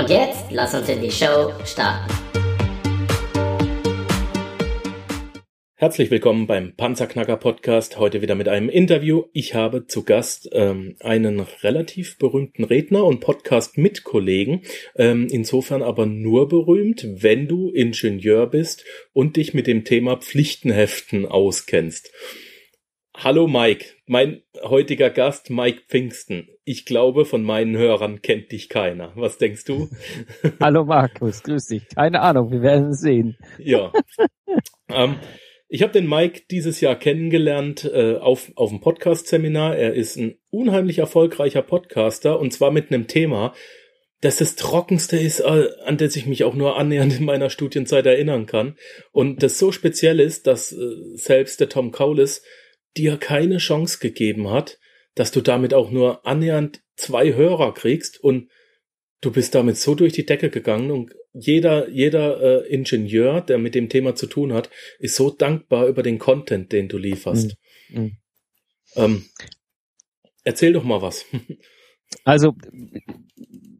Und jetzt lass uns in die Show starten. Herzlich willkommen beim Panzerknacker Podcast. Heute wieder mit einem Interview. Ich habe zu Gast ähm, einen relativ berühmten Redner und Podcast-Mitkollegen. Ähm, insofern aber nur berühmt, wenn du Ingenieur bist und dich mit dem Thema Pflichtenheften auskennst. Hallo Mike, mein heutiger Gast Mike Pfingsten. Ich glaube, von meinen Hörern kennt dich keiner. Was denkst du? Hallo Markus, grüß dich. Keine Ahnung, wir werden sehen. Ja. ähm, ich habe den Mike dieses Jahr kennengelernt äh, auf, auf dem Podcast-Seminar. Er ist ein unheimlich erfolgreicher Podcaster und zwar mit einem Thema, das das trockenste ist, äh, an das ich mich auch nur annähernd in meiner Studienzeit erinnern kann. Und das so speziell ist, dass äh, selbst der Tom Kaulis dir keine Chance gegeben hat, dass du damit auch nur annähernd zwei Hörer kriegst und du bist damit so durch die Decke gegangen und jeder, jeder äh, Ingenieur, der mit dem Thema zu tun hat, ist so dankbar über den Content, den du lieferst. Mhm. Ähm, erzähl doch mal was. Also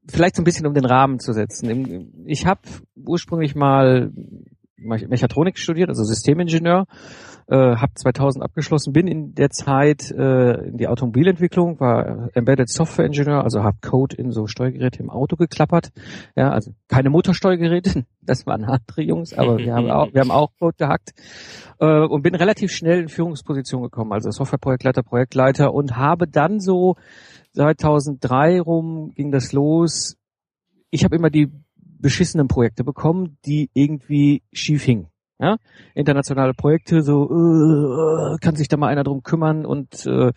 vielleicht so ein bisschen um den Rahmen zu setzen. Ich habe ursprünglich mal Mechatronik studiert, also Systemingenieur äh, habe 2000 abgeschlossen, bin in der Zeit äh, in die Automobilentwicklung, war Embedded Software Engineer, also habe Code in so Steuergeräte im Auto geklappert. Ja, also keine Motorsteuergeräte, das waren andere Jungs, aber wir haben auch, wir haben auch Code gehackt äh, und bin relativ schnell in Führungsposition gekommen, also Softwareprojektleiter, Projektleiter und habe dann so 2003 rum ging das los. Ich habe immer die beschissenen Projekte bekommen, die irgendwie schief hingen. Ja? Internationale Projekte, so uh, kann sich da mal einer drum kümmern und äh,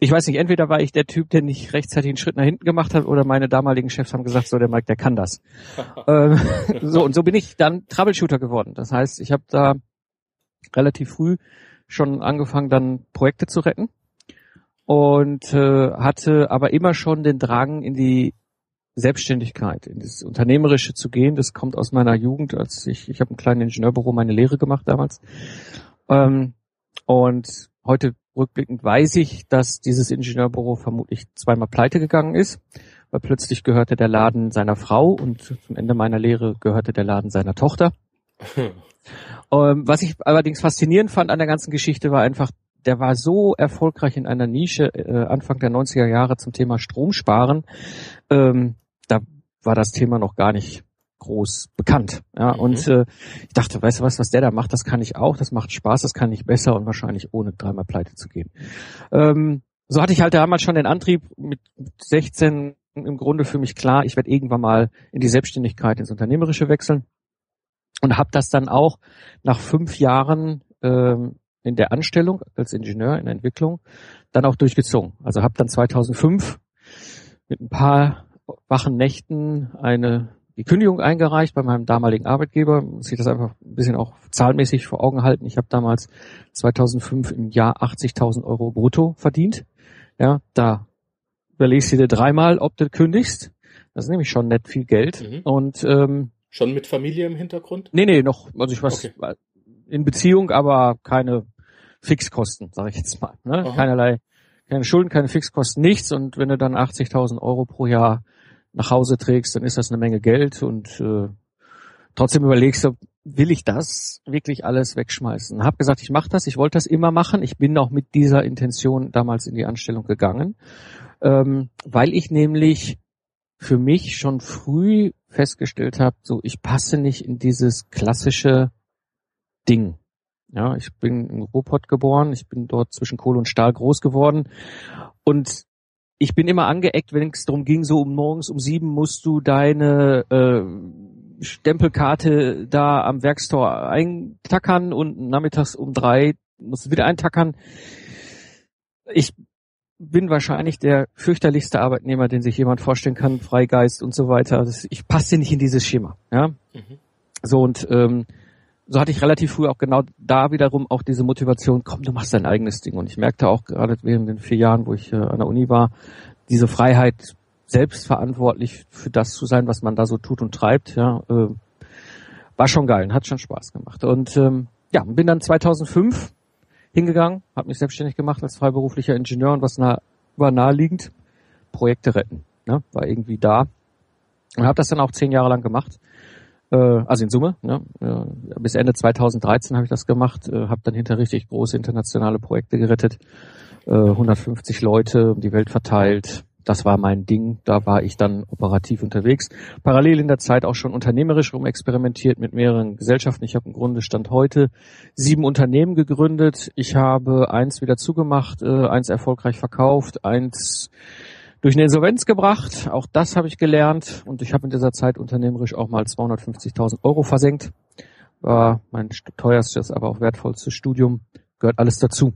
ich weiß nicht, entweder war ich der Typ, der nicht rechtzeitig einen Schritt nach hinten gemacht hat, oder meine damaligen Chefs haben gesagt, so der Mike, der kann das. ähm, so und so bin ich dann Troubleshooter geworden. Das heißt, ich habe da relativ früh schon angefangen, dann Projekte zu retten und äh, hatte aber immer schon den Drang in die Selbstständigkeit, in das Unternehmerische zu gehen, das kommt aus meiner Jugend, als ich, ich habe ein kleines Ingenieurbüro meine Lehre gemacht damals. Ähm, und heute rückblickend weiß ich, dass dieses Ingenieurbüro vermutlich zweimal pleite gegangen ist, weil plötzlich gehörte der Laden seiner Frau und zum Ende meiner Lehre gehörte der Laden seiner Tochter. ähm, was ich allerdings faszinierend fand an der ganzen Geschichte war einfach, der war so erfolgreich in einer Nische äh, Anfang der 90er Jahre zum Thema Stromsparen, ähm, da war das Thema noch gar nicht groß bekannt. Ja, mhm. und äh, ich dachte, weißt du was, was der da macht, das kann ich auch, das macht Spaß, das kann ich besser und wahrscheinlich ohne dreimal pleite zu gehen. Ähm, so hatte ich halt damals schon den Antrieb mit 16 im Grunde für mich klar, ich werde irgendwann mal in die Selbstständigkeit, ins Unternehmerische wechseln und habe das dann auch nach fünf Jahren ähm, in der Anstellung als Ingenieur in der Entwicklung dann auch durchgezogen. Also habe dann 2005 mit ein paar wachen Nächten eine die Kündigung eingereicht bei meinem damaligen Arbeitgeber. Muss ich das einfach ein bisschen auch zahlenmäßig vor Augen halten. Ich habe damals 2005 im Jahr 80.000 Euro brutto verdient. Ja, da überlegst du dir dreimal, ob du kündigst. Das ist nämlich schon nett viel Geld. Mhm. Und ähm, schon mit Familie im Hintergrund? Nee, nee, noch, also ich was okay. in Beziehung, aber keine Fixkosten, sage ich jetzt mal. Ne? Keinerlei, keine Schulden, keine Fixkosten, nichts. Und wenn du dann 80.000 Euro pro Jahr nach Hause trägst, dann ist das eine Menge Geld und äh, trotzdem überlegst du, will ich das wirklich alles wegschmeißen? Hab gesagt, ich mache das, ich wollte das immer machen. Ich bin auch mit dieser Intention damals in die Anstellung gegangen, ähm, weil ich nämlich für mich schon früh festgestellt habe, so ich passe nicht in dieses klassische Ding. Ja, ich bin in Ruhrpott geboren, ich bin dort zwischen Kohle und Stahl groß geworden und ich bin immer angeeckt, wenn es darum ging, so um morgens um sieben musst du deine äh, Stempelkarte da am Werkstor eintackern und nachmittags um drei musst du wieder eintackern. Ich bin wahrscheinlich der fürchterlichste Arbeitnehmer, den sich jemand vorstellen kann, Freigeist und so weiter. Das, ich passe nicht in dieses Schema. Ja? Mhm. So und ähm, so hatte ich relativ früh auch genau da wiederum auch diese Motivation, komm, du machst dein eigenes Ding. Und ich merkte auch gerade während den vier Jahren, wo ich äh, an der Uni war, diese Freiheit, selbstverantwortlich für das zu sein, was man da so tut und treibt, ja, äh, war schon geil und hat schon Spaß gemacht. Und ähm, ja, bin dann 2005 hingegangen, habe mich selbstständig gemacht als freiberuflicher Ingenieur und was nah, war naheliegend, Projekte retten. Ne? War irgendwie da und habe das dann auch zehn Jahre lang gemacht. Äh, also in Summe, ne? äh, bis Ende 2013 habe ich das gemacht, äh, habe dann hinter richtig große internationale Projekte gerettet, äh, 150 Leute um die Welt verteilt, das war mein Ding, da war ich dann operativ unterwegs. Parallel in der Zeit auch schon unternehmerisch rumexperimentiert mit mehreren Gesellschaften. Ich habe im Grunde Stand heute sieben Unternehmen gegründet. Ich habe eins wieder zugemacht, äh, eins erfolgreich verkauft, eins durch eine Insolvenz gebracht. Auch das habe ich gelernt und ich habe in dieser Zeit unternehmerisch auch mal 250.000 Euro versenkt. War mein teuerstes, aber auch wertvollstes Studium. Gehört alles dazu.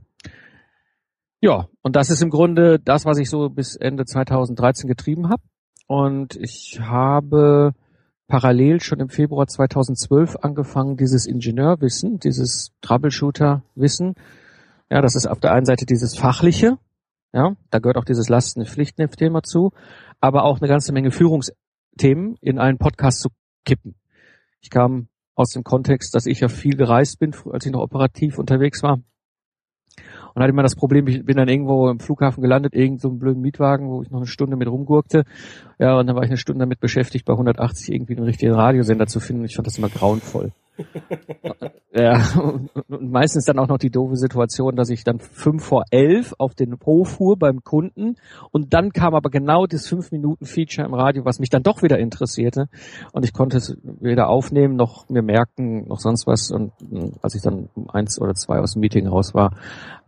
Ja, und das ist im Grunde das, was ich so bis Ende 2013 getrieben habe. Und ich habe parallel schon im Februar 2012 angefangen, dieses Ingenieurwissen, dieses Troubleshooter-Wissen, ja, das ist auf der einen Seite dieses fachliche, ja, da gehört auch dieses Lasten- und Pflichten-Thema zu, aber auch eine ganze Menge Führungsthemen in einen Podcast zu kippen. Ich kam aus dem Kontext, dass ich ja viel gereist bin, als ich noch operativ unterwegs war und hatte immer das Problem, ich bin dann irgendwo im Flughafen gelandet, irgend so einen blöden Mietwagen, wo ich noch eine Stunde mit rumgurkte. Ja, und dann war ich eine Stunde damit beschäftigt, bei 180 irgendwie einen richtigen Radiosender zu finden. Ich fand das immer grauenvoll. ja, und meistens dann auch noch die doofe Situation, dass ich dann fünf vor elf auf den Hof fuhr beim Kunden und dann kam aber genau das fünf Minuten Feature im Radio, was mich dann doch wieder interessierte und ich konnte es weder aufnehmen noch mir merken noch sonst was und als ich dann um eins oder zwei aus dem Meeting raus war,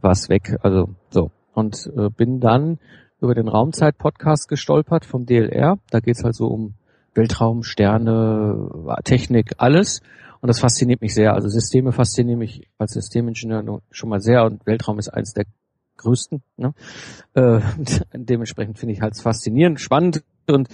war es weg. Also so und äh, bin dann über den Raumzeit-Podcast gestolpert vom DLR. Da geht's halt so um Weltraum, Sterne, Technik, alles. Und das fasziniert mich sehr. Also Systeme faszinieren mich als Systemingenieur schon mal sehr und Weltraum ist eins der größten. Ne? Äh, dementsprechend finde ich halt faszinierend, spannend und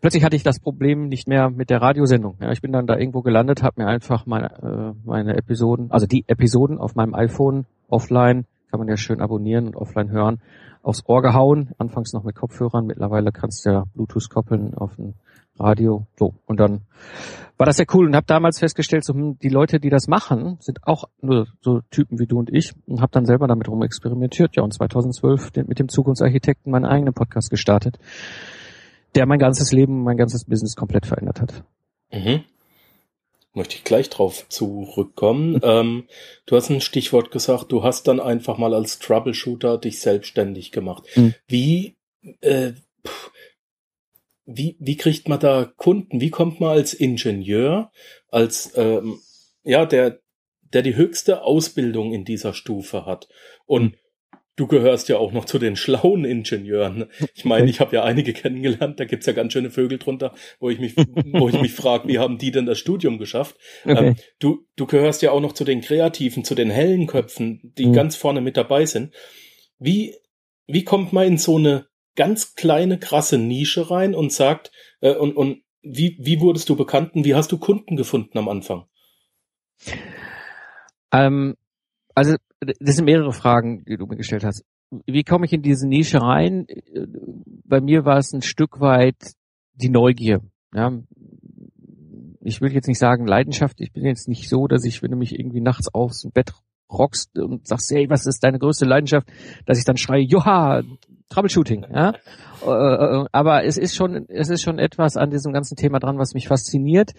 plötzlich hatte ich das Problem nicht mehr mit der Radiosendung. Ja, ich bin dann da irgendwo gelandet, habe mir einfach meine, äh, meine Episoden, also die Episoden auf meinem iPhone offline, kann man ja schön abonnieren und offline hören, aufs Ohr gehauen. Anfangs noch mit Kopfhörern, mittlerweile kannst du ja Bluetooth koppeln auf ein Radio. So, und dann war das sehr cool und habe damals festgestellt, so, hm, die Leute, die das machen, sind auch nur so Typen wie du und ich und habe dann selber damit rumexperimentiert. Ja, und 2012 mit dem Zukunftsarchitekten meinen eigenen Podcast gestartet, der mein ganzes Leben, mein ganzes Business komplett verändert hat. Mhm. Möchte ich gleich drauf zurückkommen. ähm, du hast ein Stichwort gesagt, du hast dann einfach mal als Troubleshooter dich selbstständig gemacht. Mhm. Wie, äh, pff, wie, wie kriegt man da Kunden? Wie kommt man als Ingenieur, als ähm, ja, der, der die höchste Ausbildung in dieser Stufe hat? Und du gehörst ja auch noch zu den schlauen Ingenieuren. Ich meine, ich habe ja einige kennengelernt, da gibt's ja ganz schöne Vögel drunter, wo ich mich, wo ich mich frage, wie haben die denn das Studium geschafft? Okay. Ähm, du, du gehörst ja auch noch zu den Kreativen, zu den hellen Köpfen, die mhm. ganz vorne mit dabei sind. Wie, wie kommt man in so eine ganz kleine, krasse Nische rein und sagt, äh, und, und wie, wie wurdest du bekannt und wie hast du Kunden gefunden am Anfang? Ähm, also, das sind mehrere Fragen, die du mir gestellt hast. Wie komme ich in diese Nische rein? Bei mir war es ein Stück weit die Neugier. Ja, ich will jetzt nicht sagen Leidenschaft. Ich bin jetzt nicht so, dass ich, wenn du mich irgendwie nachts aufs Bett rockst und sagst, hey, was ist deine größte Leidenschaft, dass ich dann schreie, joha, Troubleshooting, ja. Äh, äh, aber es ist schon, es ist schon etwas an diesem ganzen Thema dran, was mich fasziniert.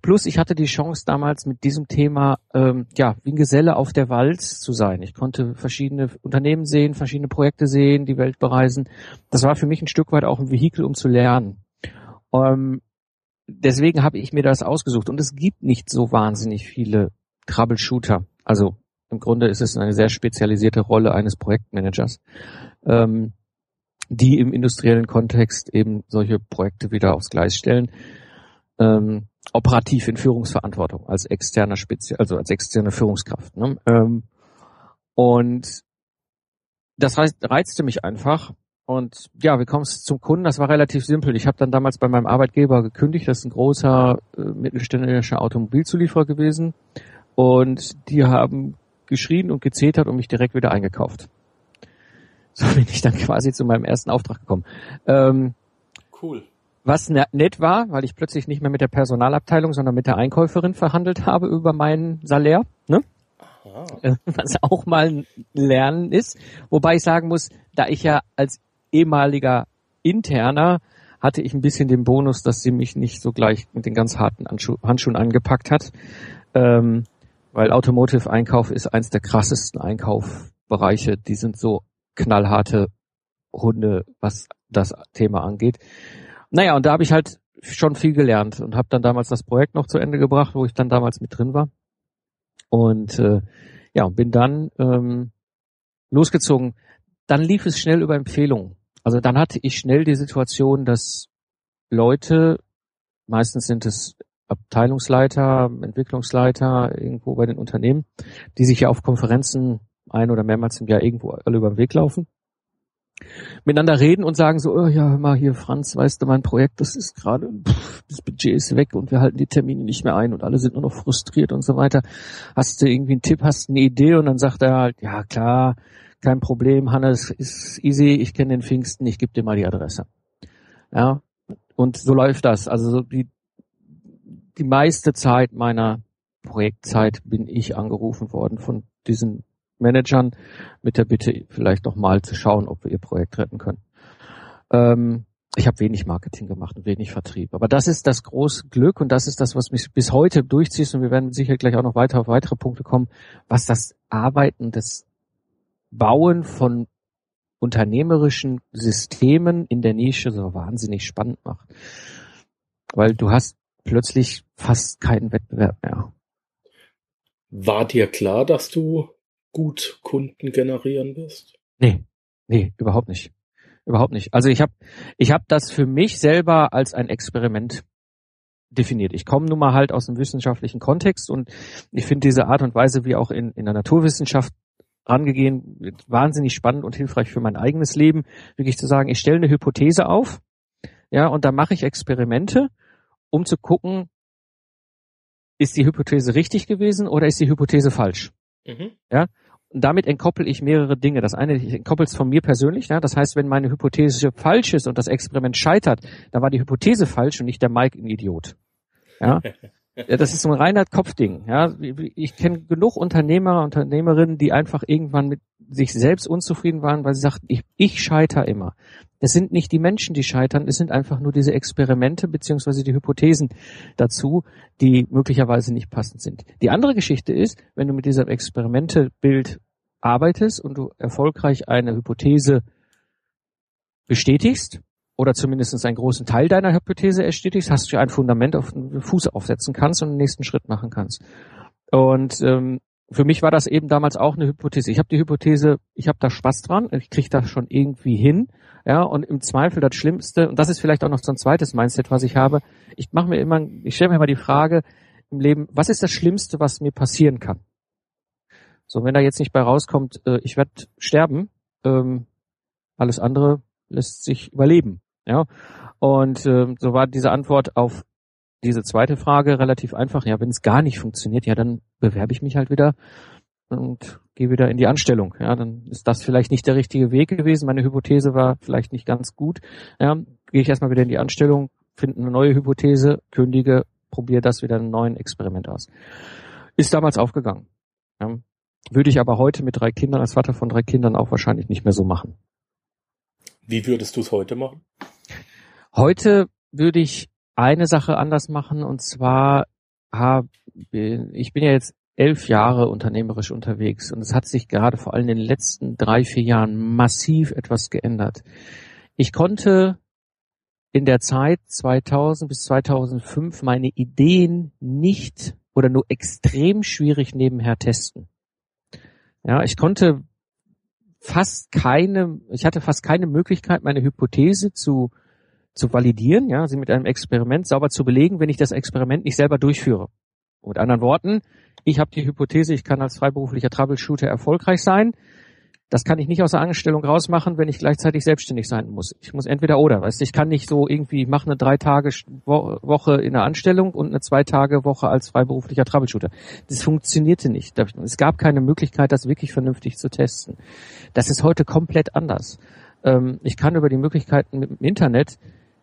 Plus, ich hatte die Chance damals mit diesem Thema, ähm, ja, wie ein Geselle auf der Walz zu sein. Ich konnte verschiedene Unternehmen sehen, verschiedene Projekte sehen, die Welt bereisen. Das war für mich ein Stück weit auch ein Vehikel, um zu lernen. Ähm, deswegen habe ich mir das ausgesucht. Und es gibt nicht so wahnsinnig viele Troubleshooter. Also im Grunde ist es eine sehr spezialisierte Rolle eines Projektmanagers. Ähm, die im industriellen Kontext eben solche Projekte wieder aufs Gleis stellen. Ähm, operativ in Führungsverantwortung als externer Spezi also als externe Führungskraft. Ne? Ähm, und das reizte mich einfach. Und ja, wie kommst du zum Kunden? Das war relativ simpel. Ich habe dann damals bei meinem Arbeitgeber gekündigt. Das ist ein großer äh, mittelständischer Automobilzulieferer gewesen. Und die haben geschrien und gezetert und mich direkt wieder eingekauft. So bin ich dann quasi zu meinem ersten Auftrag gekommen. Ähm, cool. Was ne-, nett war, weil ich plötzlich nicht mehr mit der Personalabteilung, sondern mit der Einkäuferin verhandelt habe über meinen Salär. Ne? Aha. Was auch mal ein Lernen ist. Wobei ich sagen muss, da ich ja als ehemaliger Interner hatte ich ein bisschen den Bonus, dass sie mich nicht so gleich mit den ganz harten Handschuhen angepackt hat. Ähm, weil Automotive-Einkauf ist eins der krassesten Einkaufbereiche. Die sind so knallharte Hunde, was das Thema angeht. Naja, und da habe ich halt schon viel gelernt und habe dann damals das Projekt noch zu Ende gebracht, wo ich dann damals mit drin war. Und äh, ja, bin dann ähm, losgezogen. Dann lief es schnell über Empfehlungen. Also dann hatte ich schnell die Situation, dass Leute, meistens sind es Abteilungsleiter, Entwicklungsleiter irgendwo bei den Unternehmen, die sich ja auf Konferenzen ein oder mehrmals im Jahr irgendwo alle über den Weg laufen, miteinander reden und sagen so, oh ja, hör mal hier, Franz, weißt du, mein Projekt, das ist gerade, das Budget ist weg und wir halten die Termine nicht mehr ein und alle sind nur noch frustriert und so weiter. Hast du irgendwie einen Tipp, hast du eine Idee? Und dann sagt er halt, ja klar, kein Problem, Hannes, ist easy, ich kenne den Pfingsten, ich gebe dir mal die Adresse. Ja, und so läuft das. Also so die, die meiste Zeit meiner Projektzeit bin ich angerufen worden von diesen Managern mit der Bitte, vielleicht noch mal zu schauen, ob wir ihr Projekt retten können. Ähm, ich habe wenig Marketing gemacht und wenig Vertrieb. Aber das ist das große Glück und das ist das, was mich bis heute durchzieht. Und wir werden sicher gleich auch noch weiter auf weitere Punkte kommen, was das Arbeiten des Bauen von unternehmerischen Systemen in der Nische so wahnsinnig spannend macht. Weil du hast plötzlich fast keinen Wettbewerb mehr. War dir klar, dass du gut Kunden generieren wirst? Nee, nee, überhaupt nicht. Überhaupt nicht. Also ich habe ich hab das für mich selber als ein Experiment definiert. Ich komme nun mal halt aus dem wissenschaftlichen Kontext und ich finde diese Art und Weise, wie auch in, in der Naturwissenschaft rangegehen, wahnsinnig spannend und hilfreich für mein eigenes Leben, wirklich zu sagen, ich stelle eine Hypothese auf, ja, und da mache ich Experimente, um zu gucken, ist die Hypothese richtig gewesen oder ist die Hypothese falsch? Mhm. Ja, und damit entkoppel ich mehrere Dinge. Das eine, ich entkoppel es von mir persönlich. Ja? Das heißt, wenn meine Hypothese falsch ist und das Experiment scheitert, dann war die Hypothese falsch und nicht der Mike ein Idiot. Ja? Ja, das ist so ein reiner Kopfding. Ja, ich kenne genug Unternehmer, Unternehmerinnen, die einfach irgendwann mit sich selbst unzufrieden waren, weil sie sagten, ich, ich scheiter immer. Es sind nicht die Menschen, die scheitern, es sind einfach nur diese Experimente beziehungsweise die Hypothesen dazu, die möglicherweise nicht passend sind. Die andere Geschichte ist, wenn du mit diesem Experimentebild arbeitest und du erfolgreich eine Hypothese bestätigst, oder zumindest einen großen Teil deiner Hypothese erstetigst, hast du ein Fundament auf den Fuß aufsetzen kannst und den nächsten Schritt machen kannst. Und ähm, für mich war das eben damals auch eine Hypothese. Ich habe die Hypothese, ich habe da Spaß dran, ich kriege das schon irgendwie hin, ja, und im Zweifel das Schlimmste, und das ist vielleicht auch noch so ein zweites Mindset, was ich habe, ich mache mir immer, ich stelle mir immer die Frage im Leben, was ist das Schlimmste, was mir passieren kann? So, wenn da jetzt nicht bei rauskommt, äh, ich werde sterben, ähm, alles andere lässt sich überleben. Ja, und äh, so war diese Antwort auf diese zweite Frage relativ einfach. Ja, wenn es gar nicht funktioniert, ja, dann bewerbe ich mich halt wieder und gehe wieder in die Anstellung. Ja, dann ist das vielleicht nicht der richtige Weg gewesen. Meine Hypothese war vielleicht nicht ganz gut. Ja, gehe ich erstmal wieder in die Anstellung, finde eine neue Hypothese, kündige, probiere das wieder ein neuen Experiment aus. Ist damals aufgegangen. Ja. Würde ich aber heute mit drei Kindern, als Vater von drei Kindern auch wahrscheinlich nicht mehr so machen. Wie würdest du es heute machen? Heute würde ich eine Sache anders machen und zwar habe ich bin ja jetzt elf Jahre unternehmerisch unterwegs und es hat sich gerade vor allem in den letzten drei, vier Jahren massiv etwas geändert. Ich konnte in der Zeit 2000 bis 2005 meine Ideen nicht oder nur extrem schwierig nebenher testen. Ja, ich konnte fast keine, ich hatte fast keine Möglichkeit, meine Hypothese zu zu validieren, ja, sie mit einem Experiment sauber zu belegen, wenn ich das Experiment nicht selber durchführe. mit anderen Worten, ich habe die Hypothese, ich kann als freiberuflicher Troubleshooter erfolgreich sein. Das kann ich nicht aus der Anstellung rausmachen, wenn ich gleichzeitig selbstständig sein muss. Ich muss entweder oder. Weißt, ich kann nicht so irgendwie, ich mache eine drei Tage Woche in der Anstellung und eine zwei Tage Woche als freiberuflicher Troubleshooter. Das funktionierte nicht. Es gab keine Möglichkeit, das wirklich vernünftig zu testen. Das ist heute komplett anders. Ähm, ich kann über die Möglichkeiten dem Internet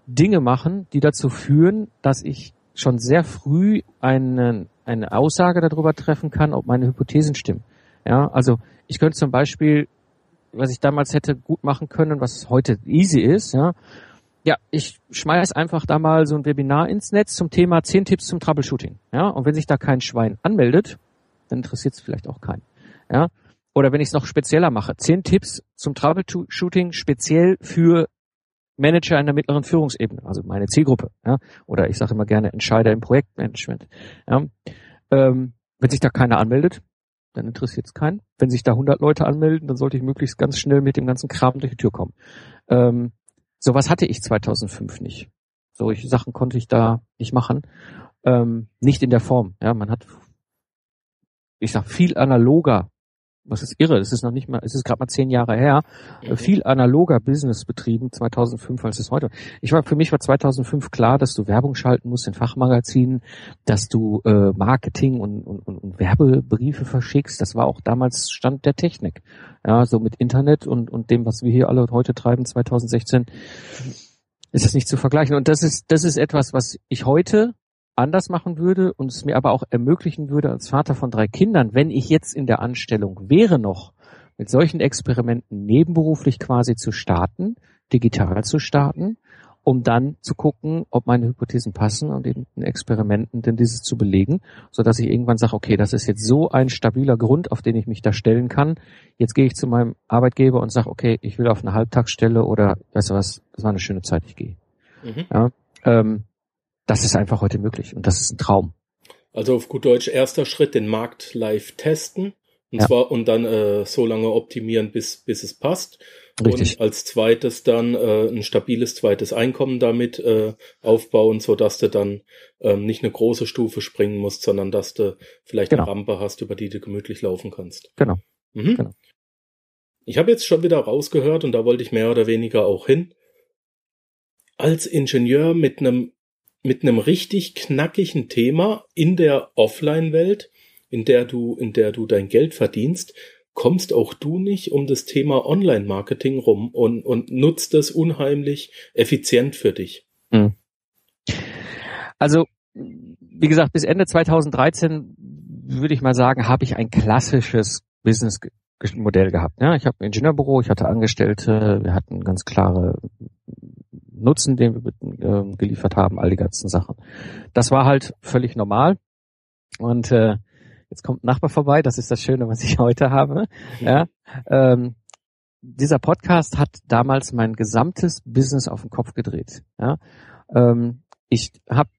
Dinge machen, die dazu führen, dass ich schon sehr früh eine, eine Aussage darüber treffen kann, ob meine Hypothesen stimmen. Ja, also ich könnte zum Beispiel was ich damals hätte gut machen können, was heute easy ist, ja. Ja, ich schmeiß einfach da mal so ein Webinar ins Netz zum Thema 10 Tipps zum Troubleshooting. Ja, und wenn sich da kein Schwein anmeldet, dann interessiert es vielleicht auch keinen. Ja, oder wenn ich es noch spezieller mache, 10 Tipps zum Troubleshooting speziell für Manager in der mittleren Führungsebene, also meine Zielgruppe, ja, oder ich sage immer gerne Entscheider im Projektmanagement. Ja. Ähm, wenn sich da keiner anmeldet, dann interessiert es keinen. Wenn sich da 100 Leute anmelden, dann sollte ich möglichst ganz schnell mit dem ganzen Kram durch die Tür kommen. Ähm, sowas hatte ich 2005 nicht. Solche Sachen konnte ich da nicht machen. Ähm, nicht in der Form. Ja, man hat, ich sag, viel analoger was ist irre, es ist noch nicht mal, es ist gerade mal zehn Jahre her, mhm. viel analoger Business betrieben 2005 als es heute. Ich war für mich war 2005 klar, dass du Werbung schalten musst in Fachmagazinen, dass du äh, Marketing und, und, und Werbebriefe verschickst. Das war auch damals Stand der Technik. Ja, so mit Internet und und dem, was wir hier alle heute treiben 2016, ist das nicht zu vergleichen. Und das ist das ist etwas, was ich heute anders machen würde und es mir aber auch ermöglichen würde als Vater von drei Kindern, wenn ich jetzt in der Anstellung wäre noch, mit solchen Experimenten nebenberuflich quasi zu starten, digital zu starten, um dann zu gucken, ob meine Hypothesen passen und in Experimenten denn dieses zu belegen, so dass ich irgendwann sage, okay, das ist jetzt so ein stabiler Grund, auf den ich mich da stellen kann. Jetzt gehe ich zu meinem Arbeitgeber und sage, okay, ich will auf eine Halbtagsstelle oder weißt du was, das war eine schöne Zeit, ich gehe. Mhm. Ja, ähm, das ist einfach heute möglich und das ist ein Traum. Also auf gut Deutsch erster Schritt den Markt live testen und ja. zwar und dann äh, so lange optimieren, bis bis es passt. Richtig. Und als zweites dann äh, ein stabiles zweites Einkommen damit äh, aufbauen, so dass du dann ähm, nicht eine große Stufe springen musst, sondern dass du vielleicht genau. eine Rampe hast, über die du gemütlich laufen kannst. Genau. Mhm. genau. Ich habe jetzt schon wieder rausgehört und da wollte ich mehr oder weniger auch hin. Als Ingenieur mit einem mit einem richtig knackigen Thema in der Offline-Welt, in der du, in der du dein Geld verdienst, kommst auch du nicht um das Thema Online-Marketing rum und, und nutzt das unheimlich effizient für dich. Hm. Also, wie gesagt, bis Ende 2013 würde ich mal sagen, habe ich ein klassisches Business-Modell gehabt. Ja, ich habe ein Ingenieurbüro, ich hatte Angestellte, wir hatten ganz klare Nutzen, den wir äh, geliefert haben, all die ganzen Sachen. Das war halt völlig normal. Und äh, jetzt kommt ein Nachbar vorbei, das ist das Schöne, was ich heute habe. Ja, ähm, dieser Podcast hat damals mein gesamtes Business auf den Kopf gedreht. Ja, ähm, ich habe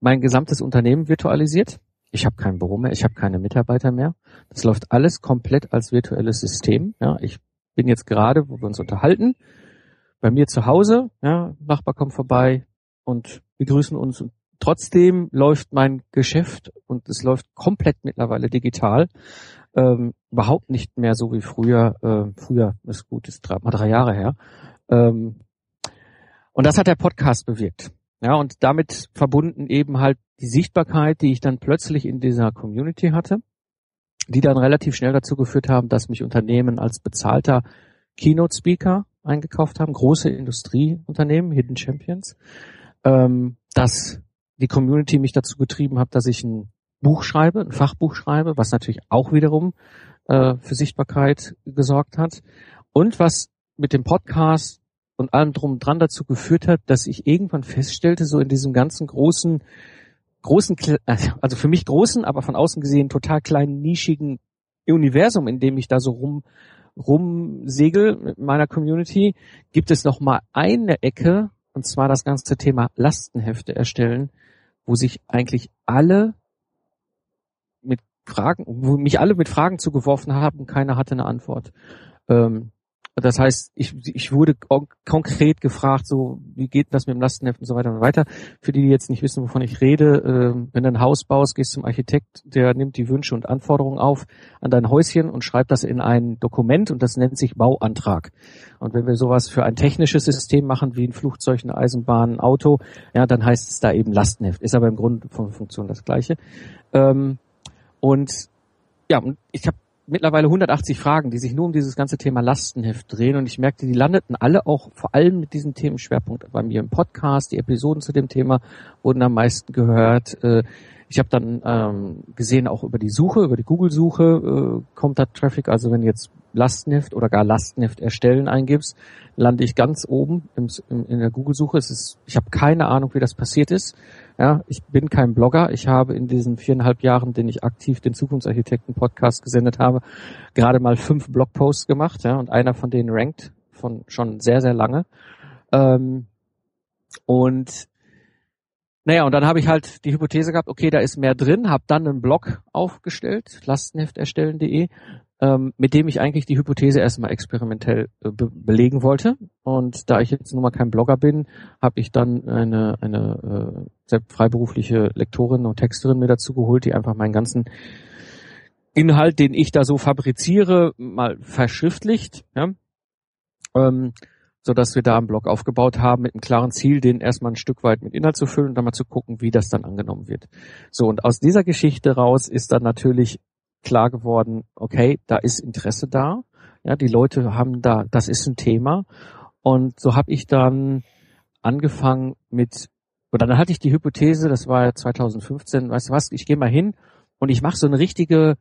mein gesamtes Unternehmen virtualisiert. Ich habe kein Büro mehr, ich habe keine Mitarbeiter mehr. Das läuft alles komplett als virtuelles System. Ja, ich bin jetzt gerade, wo wir uns unterhalten, bei mir zu Hause, ja, Nachbar kommt vorbei und wir grüßen uns und trotzdem läuft mein Geschäft und es läuft komplett mittlerweile digital. Ähm, überhaupt nicht mehr so wie früher. Äh, früher ist gut, ist drei, mal drei Jahre her. Ähm, und das hat der Podcast bewirkt. Ja, und damit verbunden eben halt die Sichtbarkeit, die ich dann plötzlich in dieser Community hatte, die dann relativ schnell dazu geführt haben, dass mich Unternehmen als bezahlter Keynote Speaker eingekauft haben, große Industrieunternehmen, Hidden Champions, ähm, dass die Community mich dazu getrieben hat, dass ich ein Buch schreibe, ein Fachbuch schreibe, was natürlich auch wiederum äh, für Sichtbarkeit gesorgt hat. Und was mit dem Podcast und allem drum und dran dazu geführt hat, dass ich irgendwann feststellte, so in diesem ganzen großen, großen, also für mich großen, aber von außen gesehen total kleinen, nischigen Universum, in dem ich da so rum rumsegel mit meiner Community, gibt es noch mal eine Ecke, und zwar das ganze Thema Lastenhefte erstellen, wo sich eigentlich alle mit Fragen, wo mich alle mit Fragen zugeworfen haben, keiner hatte eine Antwort. Ähm, Das heißt, ich, ich wurde konkret gefragt, so wie geht das mit dem Lastenheft und so weiter und weiter. Für die, die jetzt nicht wissen, wovon ich rede, äh, wenn du ein Haus baust, gehst zum Architekt, der nimmt die Wünsche und Anforderungen auf an dein Häuschen und schreibt das in ein Dokument und das nennt sich Bauantrag. Und wenn wir sowas für ein technisches System machen, wie ein Flugzeug, eine Eisenbahn, ein Auto, ja, dann heißt es da eben Lastenheft. Ist aber im Grunde von Funktion das gleiche. Ähm, und ja, ich habe mittlerweile 180 Fragen, die sich nur um dieses ganze Thema Lastenheft drehen und ich merkte, die landeten alle auch vor allem mit diesem Themenschwerpunkt bei mir im Podcast. Die Episoden zu dem Thema wurden am meisten gehört. Äh, ich habe dann ähm, gesehen, auch über die Suche, über die Google-Suche äh, kommt da Traffic. Also wenn jetzt Lastenheft oder gar Lastenheft erstellen eingibst, lande ich ganz oben im, in der Google-Suche. Ich habe keine Ahnung, wie das passiert ist. Ja, ich bin kein Blogger. Ich habe in diesen viereinhalb Jahren, den ich aktiv den Zukunftsarchitekten-Podcast gesendet habe, gerade mal fünf Blogposts gemacht. Ja, und einer von denen rankt von schon sehr, sehr lange. Ähm, und naja, und dann habe ich halt die Hypothese gehabt, okay, da ist mehr drin, habe dann einen Blog aufgestellt, lastenhefterstellen.de, ähm, mit dem ich eigentlich die Hypothese erstmal experimentell äh, be belegen wollte. Und da ich jetzt nun mal kein Blogger bin, habe ich dann eine, eine äh, freiberufliche Lektorin und Texterin mir dazu geholt, die einfach meinen ganzen Inhalt, den ich da so fabriziere, mal verschriftlicht. Ja? Ähm, so dass wir da einen Blog aufgebaut haben mit einem klaren Ziel, den erstmal ein Stück weit mit Inhalt zu füllen und dann mal zu gucken, wie das dann angenommen wird. So, und aus dieser Geschichte raus ist dann natürlich klar geworden, okay, da ist Interesse da. Ja, die Leute haben da, das ist ein Thema. Und so habe ich dann angefangen mit, oder dann hatte ich die Hypothese, das war ja 2015, weißt du was, ich gehe mal hin und ich mache so eine richtige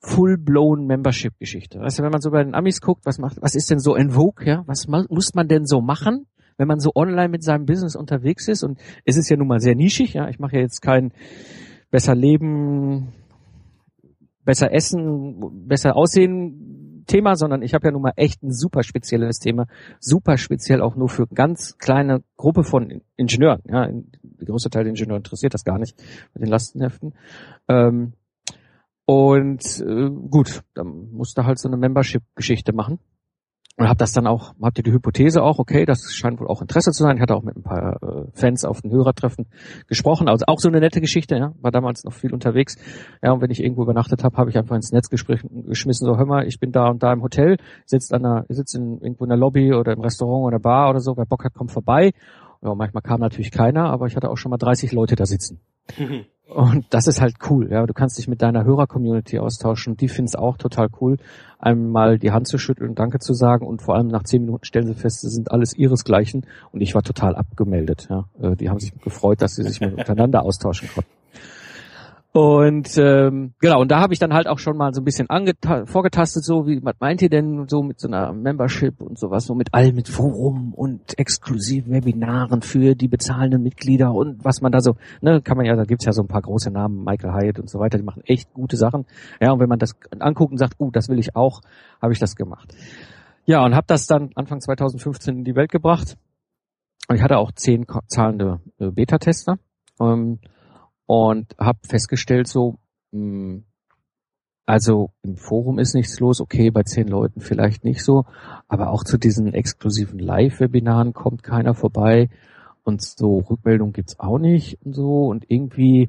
full-blown Membership-Geschichte. Weißt du, wenn man so bei den Amis guckt, was macht, was ist denn so en vogue, ja? Was muss man denn so machen, wenn man so online mit seinem Business unterwegs ist? Und es ist ja nun mal sehr nischig, ja. Ich mache ja jetzt kein besser leben, besser essen, besser aussehen Thema, sondern ich habe ja nun mal echt ein super spezielles Thema, super speziell auch nur für ganz kleine Gruppe von Ingenieuren. Ja, der größte Teil der Ingenieure interessiert das gar nicht mit den Lastenheften. Ähm, und äh, gut, dann musste halt so eine Membership-Geschichte machen und habe das dann auch, hatte die Hypothese auch, okay, das scheint wohl auch Interesse zu sein. Ich hatte auch mit ein paar äh, Fans auf den Hörertreffen gesprochen, also auch so eine nette Geschichte, ja, war damals noch viel unterwegs. Ja, und wenn ich irgendwo übernachtet habe, habe ich einfach ins Netz geschmissen, so hör mal, ich bin da und da im Hotel, sitzt an der, sitzt in, irgendwo in der Lobby oder im Restaurant oder Bar oder so, wer Bock hat, kommt vorbei. Ja, manchmal kam natürlich keiner, aber ich hatte auch schon mal 30 Leute da sitzen. Und das ist halt cool, ja. Du kannst dich mit deiner Hörer-Community austauschen. Die finden es auch total cool, einmal die Hand zu schütteln und Danke zu sagen und vor allem nach zehn Minuten stellen sie fest, sie sind alles ihresgleichen und ich war total abgemeldet, ja. Äh, die haben sich gefreut, dass sie sich miteinander austauschen konnten. Und ähm, genau, und da habe ich dann halt auch schon mal so ein bisschen vorgetastet, so wie was meint ihr denn so mit so einer Membership und sowas, so mit allem mit Forum und exklusiven Webinaren für die bezahlenden Mitglieder und was man da so, ne, kann man ja, da gibt's ja so ein paar große Namen, Michael Hyatt und so weiter, die machen echt gute Sachen. Ja, und wenn man das anguckt und sagt, uh, das will ich auch, habe ich das gemacht. Ja, und habe das dann Anfang 2015 in die Welt gebracht. Und ich hatte auch zehn zahlende äh, Beta-Tester. Ähm, und habe festgestellt, so, mh, hm, also im Forum ist nichts los, okay, bei zehn Leuten vielleicht nicht so, aber auch zu diesen exklusiven Live-Webinaren kommt keiner vorbei und so Rückmeldung gibt's auch nicht und so und irgendwie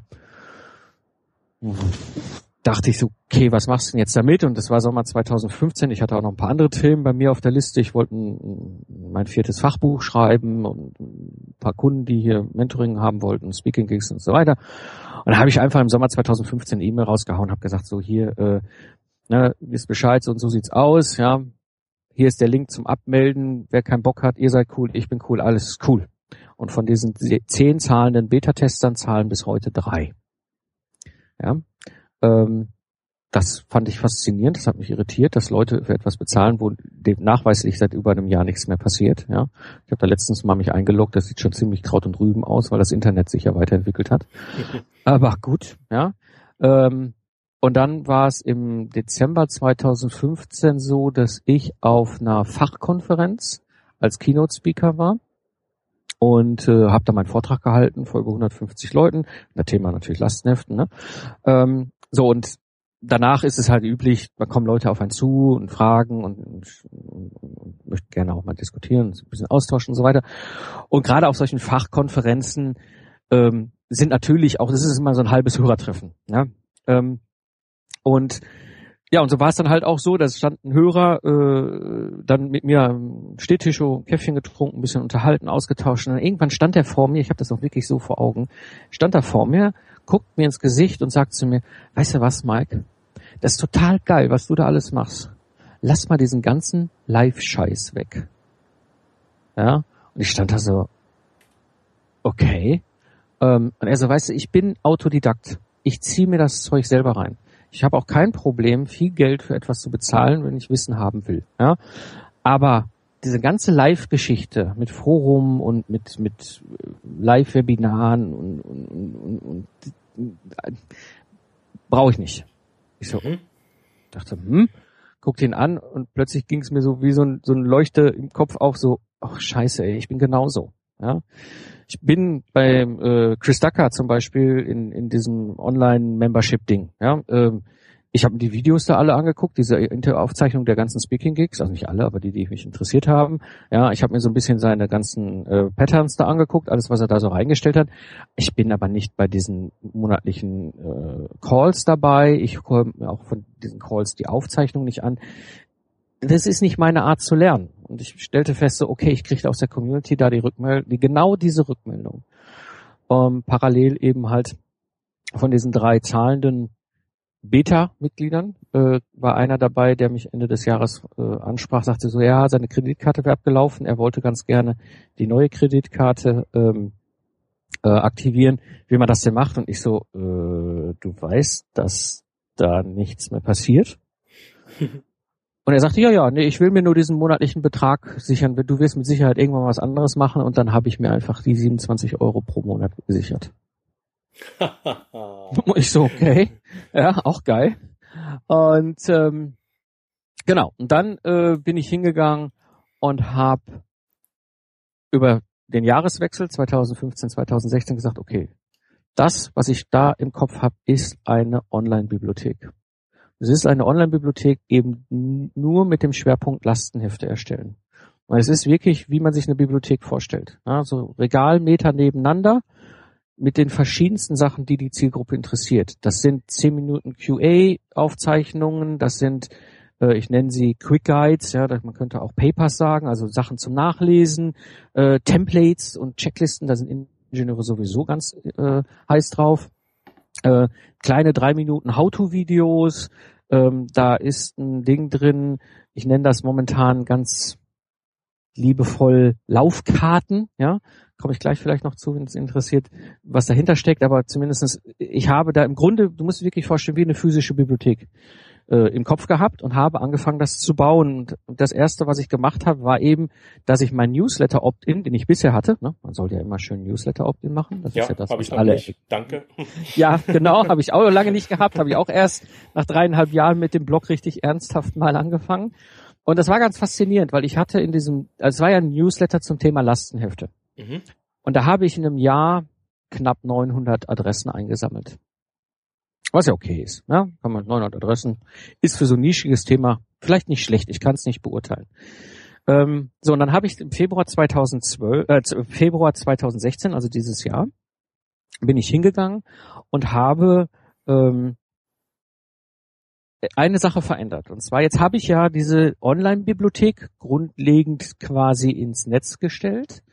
dachte ich so, okay, was machst du denn jetzt damit? Und das war Sommer 2015. Ich hatte auch noch ein paar andere Themen bei mir auf der Liste. Ich wollte mein viertes Fachbuch schreiben und ein paar Kunden, die hier Mentoring haben wollten, Speaking Gigs und so weiter. Und da habe ich einfach im Sommer 2015 eine E-Mail rausgehauen, habe gesagt, so hier, äh, ne, wisst Bescheid, so und so sieht's aus, ja. Hier ist der Link zum Abmelden. Wer keinen Bock hat, ihr seid cool, ich bin cool, alles ist cool. Und von diesen zehn zahlenden Beta-Testern zahlen bis heute drei. Ja, ähm, das fand ich faszinierend, das hat mich irritiert, dass Leute für etwas bezahlen, wo dem nachweislich seit über einem Jahr nichts mehr passiert. Ja, ich habe da letztens mal mich eingeloggt, das sieht schon ziemlich Kraut und Rüben aus, weil das Internet sich ja weiterentwickelt hat. Aber gut, ja. Ähm, und dann war es im Dezember 2015 so, dass ich auf einer Fachkonferenz als Keynote-Speaker war und äh, habe da meinen Vortrag gehalten vor über 150 Leuten. Das Thema natürlich Lastenheften. Ne? Ähm, so, und danach ist es halt üblich, da kommen Leute auf einen zu und fragen und, und, und, möchten gerne auch mal diskutieren, ein bisschen austauschen und so weiter. Und gerade auf solchen Fachkonferenzen ähm, sind natürlich auch, das ist immer so ein halbes Hörertreffen. Ja? Ähm, und ja, und so war es dann halt auch so, dass stand ein Hörer äh, dann mit mir am Stehtisch, Käffchen getrunken, ein bisschen unterhalten, ausgetauscht. Und dann irgendwann stand er vor mir, ich habe das auch wirklich so vor Augen, stand er vor mir, guckt mir ins Gesicht und sagt zu mir, weißt du was, Mike? Das ist total geil, was du da alles machst. Lass mal diesen ganzen Live-Scheiß weg. Ja, und ich stand da so, okay. Ähm, und er so, weißt du, ich bin Autodidakt. Ich ziehe mir das Zeug selber rein. Ich habe auch kein Problem, viel Geld für etwas zu bezahlen, wenn ich Wissen haben will. Ja? Aber diese ganze Live-Geschichte mit Forum und mit, mit Live-Webinaren und, und, und, und, und brauche ich nicht. Ich so, mhm. dachte, hm, guck ihn an und plötzlich ging es mir so wie so ein, so ein Leuchte im Kopf auf, so, ach scheiße, ey, ich bin genauso. Ja? Ich bin bei äh, Chris Ducker zum Beispiel in, in diesem Online-Membership-Ding. Ja? Ähm, ich habe die Videos da alle angeguckt, diese Interaufzeichnung der ganzen Speaking-Gigs, also nicht alle, aber die, die mich interessiert haben. Ja, ich habe mir so ein bisschen seine ganzen äh, Patterns da angeguckt, alles, was er da so reingestellt hat. Ich bin aber nicht bei diesen monatlichen äh, Calls dabei. Ich komme auch von diesen Calls die Aufzeichnung nicht an. Das ist nicht meine Art zu lernen. Und ich stellte fest, so, okay, ich kriege aus der Community da die Rückmeldung, die, genau diese Rückmeldung. Ähm, parallel eben halt von diesen drei zahlenden Beta-Mitgliedern äh, war einer dabei, der mich Ende des Jahres äh, ansprach, sagte so, ja, seine Kreditkarte wäre abgelaufen, er wollte ganz gerne die neue Kreditkarte ähm, äh, aktivieren, wie man das denn macht. Und ich so, äh, du weißt, dass da nichts mehr passiert. Und er sagte, ja, ja, nee, ich will mir nur diesen monatlichen Betrag sichern. Du wirst mit Sicherheit irgendwann was anderes machen und dann habe ich mir einfach die 27 Euro pro Monat gesichert. ich so, okay, ja, auch geil. Und ähm, genau, und dann äh, bin ich hingegangen und habe über den Jahreswechsel 2015, 2016 gesagt, okay, das, was ich da im Kopf habe, ist eine Online-Bibliothek. Es ist eine Online-Bibliothek eben nur mit dem Schwerpunkt Lastenhefte erstellen. Und es ist wirklich, wie man sich eine Bibliothek vorstellt. Also Regalmeter nebeneinander mit den verschiedensten Sachen, die die Zielgruppe interessiert. Das sind 10 Minuten QA-Aufzeichnungen, das sind, äh, ich nenne sie Quick Guides, ja, man könnte auch Papers sagen, also Sachen zum Nachlesen, äh, Templates und Checklisten, da sind Ingenieure sowieso ganz äh, heiß drauf. Äh, kleine drei Minuten How-to-Videos, ähm, da ist ein Ding drin, ich nenne das momentan ganz liebevoll Laufkarten, ja, komme ich gleich vielleicht noch zu, wenn es interessiert, was dahinter steckt, aber zumindestens ich habe da im Grunde, du musst dir wirklich vorstellen, wie eine physische Bibliothek äh, im Kopf gehabt und habe angefangen, das zu bauen. Und das erste, was ich gemacht habe, war eben, dass ich mein Newsletter Opt-in, den ich bisher hatte, ne, man soll ja immer schön Newsletter Opt-in machen, das ja, ist ja das, was ich alle. Nicht. Danke. Ja, genau, habe ich auch lange nicht gehabt, habe ich auch erst nach dreieinhalb Jahren mit dem Blog richtig ernsthaft mal angefangen. Und das war ganz faszinierend, weil ich hatte in diesem, also es war ja ein Newsletter zum Thema Lastenhefte. Mhm. Und da habe ich in einem Jahr knapp 900 Adressen eingesammelt. Was ja okay ist. Ja? Kann man 900 Adressen. Ist für so ein nischiges Thema vielleicht nicht schlecht. Ich kann es nicht beurteilen. Ähm, so, und dann habe ich im Februar 2012, äh, Februar 2016, also dieses Jahr, bin ich hingegangen und habe ähm, eine Sache verändert. Und zwar jetzt habe ich ja diese Online-Bibliothek grundlegend quasi ins Netz gestellt,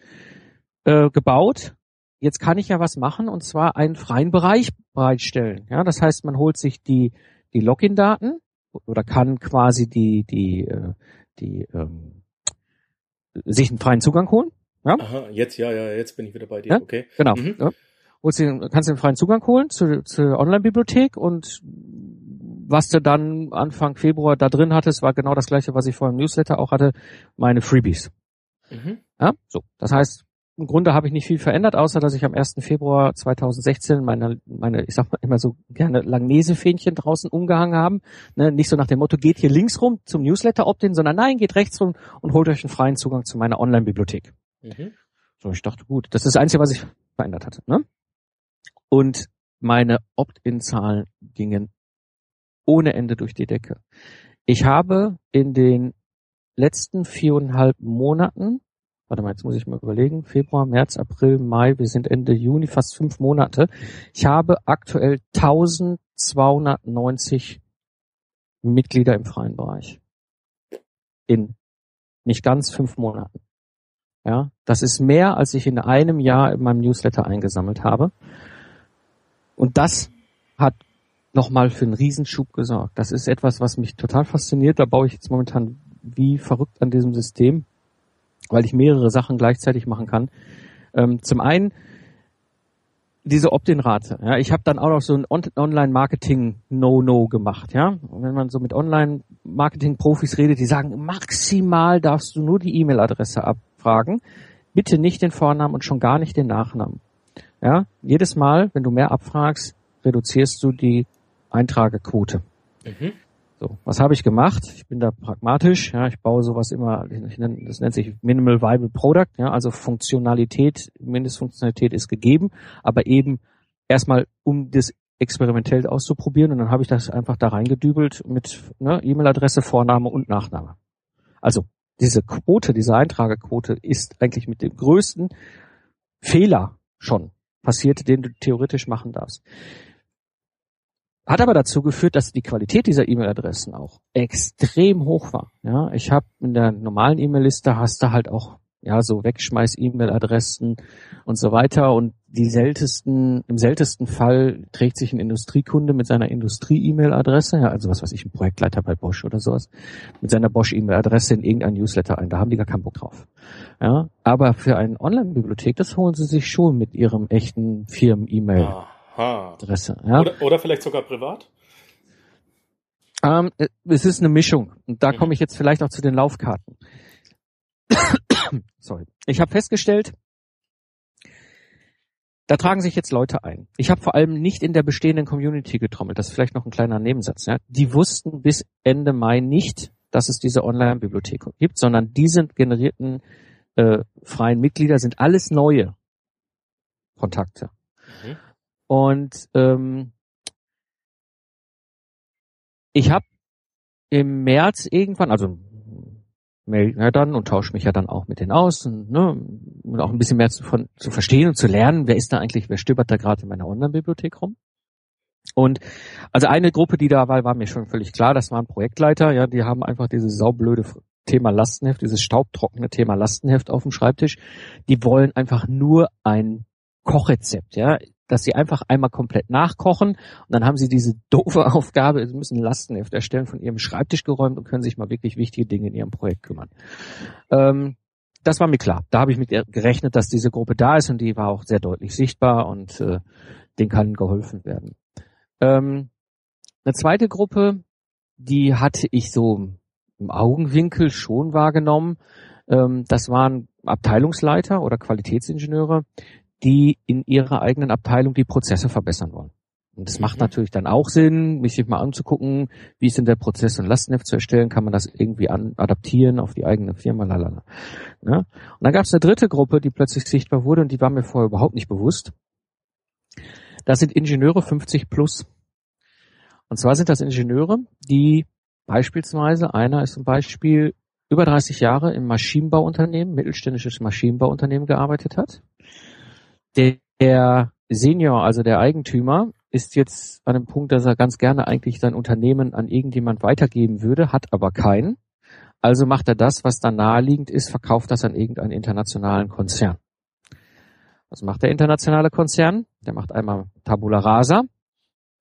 äh, gebaut jetzt kann ich ja was machen und zwar einen freien Bereich bereitstellen. Ja, das heißt, man holt sich die die Login-Daten oder kann quasi die die äh, die ähm, sich einen freien Zugang holen. Ja? Aha, jetzt ja ja jetzt bin ich wieder bei dir. Ja? Okay. Genau. Mhm. Ja. Holst du, kannst du den freien Zugang holen zur, zur Online-Bibliothek und was du dann Anfang Februar da drin hattest, war genau das gleiche, was ich vor dem Newsletter auch hatte, meine Freebies. Mhm. Ja, so. Das heißt, im Grunde habe ich nicht viel verändert, außer dass ich am 1. Februar 2016 meine, meine ich sag mal immer so gerne Langnese-Fähnchen draußen umgehangen haben. Ne, nicht so nach dem Motto, geht hier links rum zum Newsletter-Opt-in, sondern nein, geht rechts rum und holt euch einen freien Zugang zu meiner Online-Bibliothek. Mhm. So, ich dachte, gut, das ist das Einzige, was ich verändert hatte. Ne? Und meine Opt-in-Zahlen gingen ohne Ende durch die Decke. Ich habe in den letzten viereinhalb Monaten, warte mal, jetzt muss ich mal überlegen, Februar, März, April, Mai, wir sind Ende Juni, fast fünf Monate. Ich habe aktuell 1290 Mitglieder im freien Bereich. In nicht ganz fünf Monaten. Ja, das ist mehr, als ich in einem Jahr in meinem Newsletter eingesammelt habe. Und das hat nochmal für einen Riesenschub gesorgt. Das ist etwas, was mich total fasziniert. Da baue ich jetzt momentan wie verrückt an diesem System, weil ich mehrere Sachen gleichzeitig machen kann. Ähm, zum einen diese Opt-in-Rate. Ja, ich habe dann auch noch so ein Online-Marketing-No-No gemacht. Ja, und wenn man so mit Online-Marketing-Profis redet, die sagen, maximal darfst du nur die E-Mail-Adresse abfragen, bitte nicht den Vornamen und schon gar nicht den Nachnamen. Ja, jedes Mal, wenn du mehr abfragst, reduzierst du die Eintragequote. Mhm. So, was habe ich gemacht? Ich bin da pragmatisch. Ja, ich baue sowas immer. Ich nenne, das nennt sich Minimal Viable Product. Ja, also Funktionalität, Mindestfunktionalität ist gegeben, aber eben erstmal, um das experimentell auszuprobieren. Und dann habe ich das einfach da reingedübelt mit ne, E-Mail-Adresse, Vorname und Nachname. Also diese Quote, diese Eintragequote ist eigentlich mit dem größten Fehler schon passiert, den du theoretisch machen darfst. Hat aber dazu geführt, dass die Qualität dieser E-Mail-Adressen auch extrem hoch war. Ja, ich habe in der normalen E-Mail-Liste hast du halt auch ja so Wegschmeiß-E-Mail-Adressen und so weiter und die seltensten im seltensten Fall trägt sich ein Industriekunde mit seiner Industrie-E-Mail-Adresse, ja, also was weiß ich, ein Projektleiter bei Bosch oder sowas, mit seiner Bosch-E-Mail-Adresse in irgendein Newsletter ein. Da haben die gar keinen Bock drauf. Ja, aber für eine Online-Bibliothek, das holen sie sich schon mit ihrem echten Firmen-E-Mail. Ja Adresse. Ja? Oder, oder vielleicht sogar privat? Ähm, es ist eine Mischung. Und da mhm. komme ich jetzt vielleicht auch zu den Laufkarten. Sorry. Ich habe festgestellt, da tragen sich jetzt Leute ein. Ich habe vor allem nicht in der bestehenden Community getrommelt. Das ist vielleicht noch ein kleiner Nebensatz. Ja? Die wussten bis Ende Mai nicht, dass es diese Online-Bibliothek gibt, sondern diese generierten äh, freien Mitglieder sind alles neue Kontakte. Mhm. Und ähm, ich habe im März irgendwann, also melde ja dann und tausche mich ja dann auch mit denen aus und, ne, und auch ein bisschen mehr zu, von, zu verstehen und zu lernen, wer ist da eigentlich, wer stöbert da gerade in meiner Online-Bibliothek rum. Und also eine Gruppe, die da war, war mir schon völlig klar, das waren Projektleiter, ja, die haben einfach dieses saublöde Thema Lastenheft, dieses staubtrockene Thema Lastenheft auf dem Schreibtisch. Die wollen einfach nur ein Kochrezept, ja dass sie einfach einmal komplett nachkochen und dann haben sie diese doofe Aufgabe, sie müssen Lastenheft erstellen, von ihrem Schreibtisch geräumt und können sich mal wirklich wichtige Dinge in ihrem Projekt kümmern. Ähm, das war mir klar. Da habe ich mit gerechnet, dass diese Gruppe da ist und die war auch sehr deutlich sichtbar und äh, denen kann geholfen werden. Ähm, eine zweite Gruppe, die hatte ich so im Augenwinkel schon wahrgenommen. Ähm, das waren Abteilungsleiter oder Qualitätsingenieure, die in ihrer eigenen Abteilung die Prozesse verbessern wollen. Und das macht mhm. natürlich dann auch Sinn, mich sich mal anzugucken, wie ist denn der Prozess in Lastenheft zu erstellen, kann man das irgendwie an, adaptieren auf die eigene Firma, lalala. Ja? Und dann gab es eine dritte Gruppe, die plötzlich sichtbar wurde und die war mir vorher überhaupt nicht bewusst. Das sind Ingenieure 50 plus. Und zwar sind das Ingenieure, die beispielsweise, einer ist zum Beispiel über 30 Jahre im Maschinenbauunternehmen, mittelständisches Maschinenbauunternehmen gearbeitet hat der Senior, also der Eigentümer, ist jetzt an dem Punkt, dass er ganz gerne eigentlich sein Unternehmen an irgendjemand weitergeben würde, hat aber keinen. Also macht er das, was dann naheliegend ist, verkauft das an irgendeinen internationalen Konzern. Was macht der internationale Konzern? Der macht einmal Tabula Rasa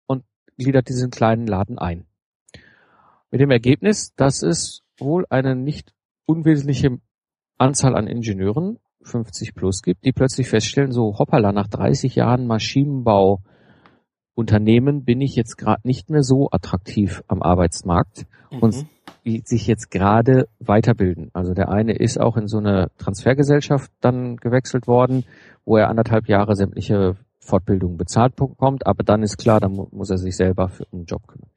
und gliedert diesen kleinen Laden ein. Mit dem Ergebnis, dass es wohl eine nicht unwesentliche Anzahl an Ingenieuren 50 plus gibt, die plötzlich feststellen, so hoppala, nach 30 Jahren Maschinenbau Unternehmen bin ich jetzt gerade nicht mehr so attraktiv am Arbeitsmarkt mhm. und sich jetzt gerade weiterbilden. Also der eine ist auch in so eine Transfergesellschaft dann gewechselt worden, wo er anderthalb Jahre sämtliche Fortbildungen bezahlt bekommt, aber dann ist klar, dann muss er sich selber für einen Job kümmern.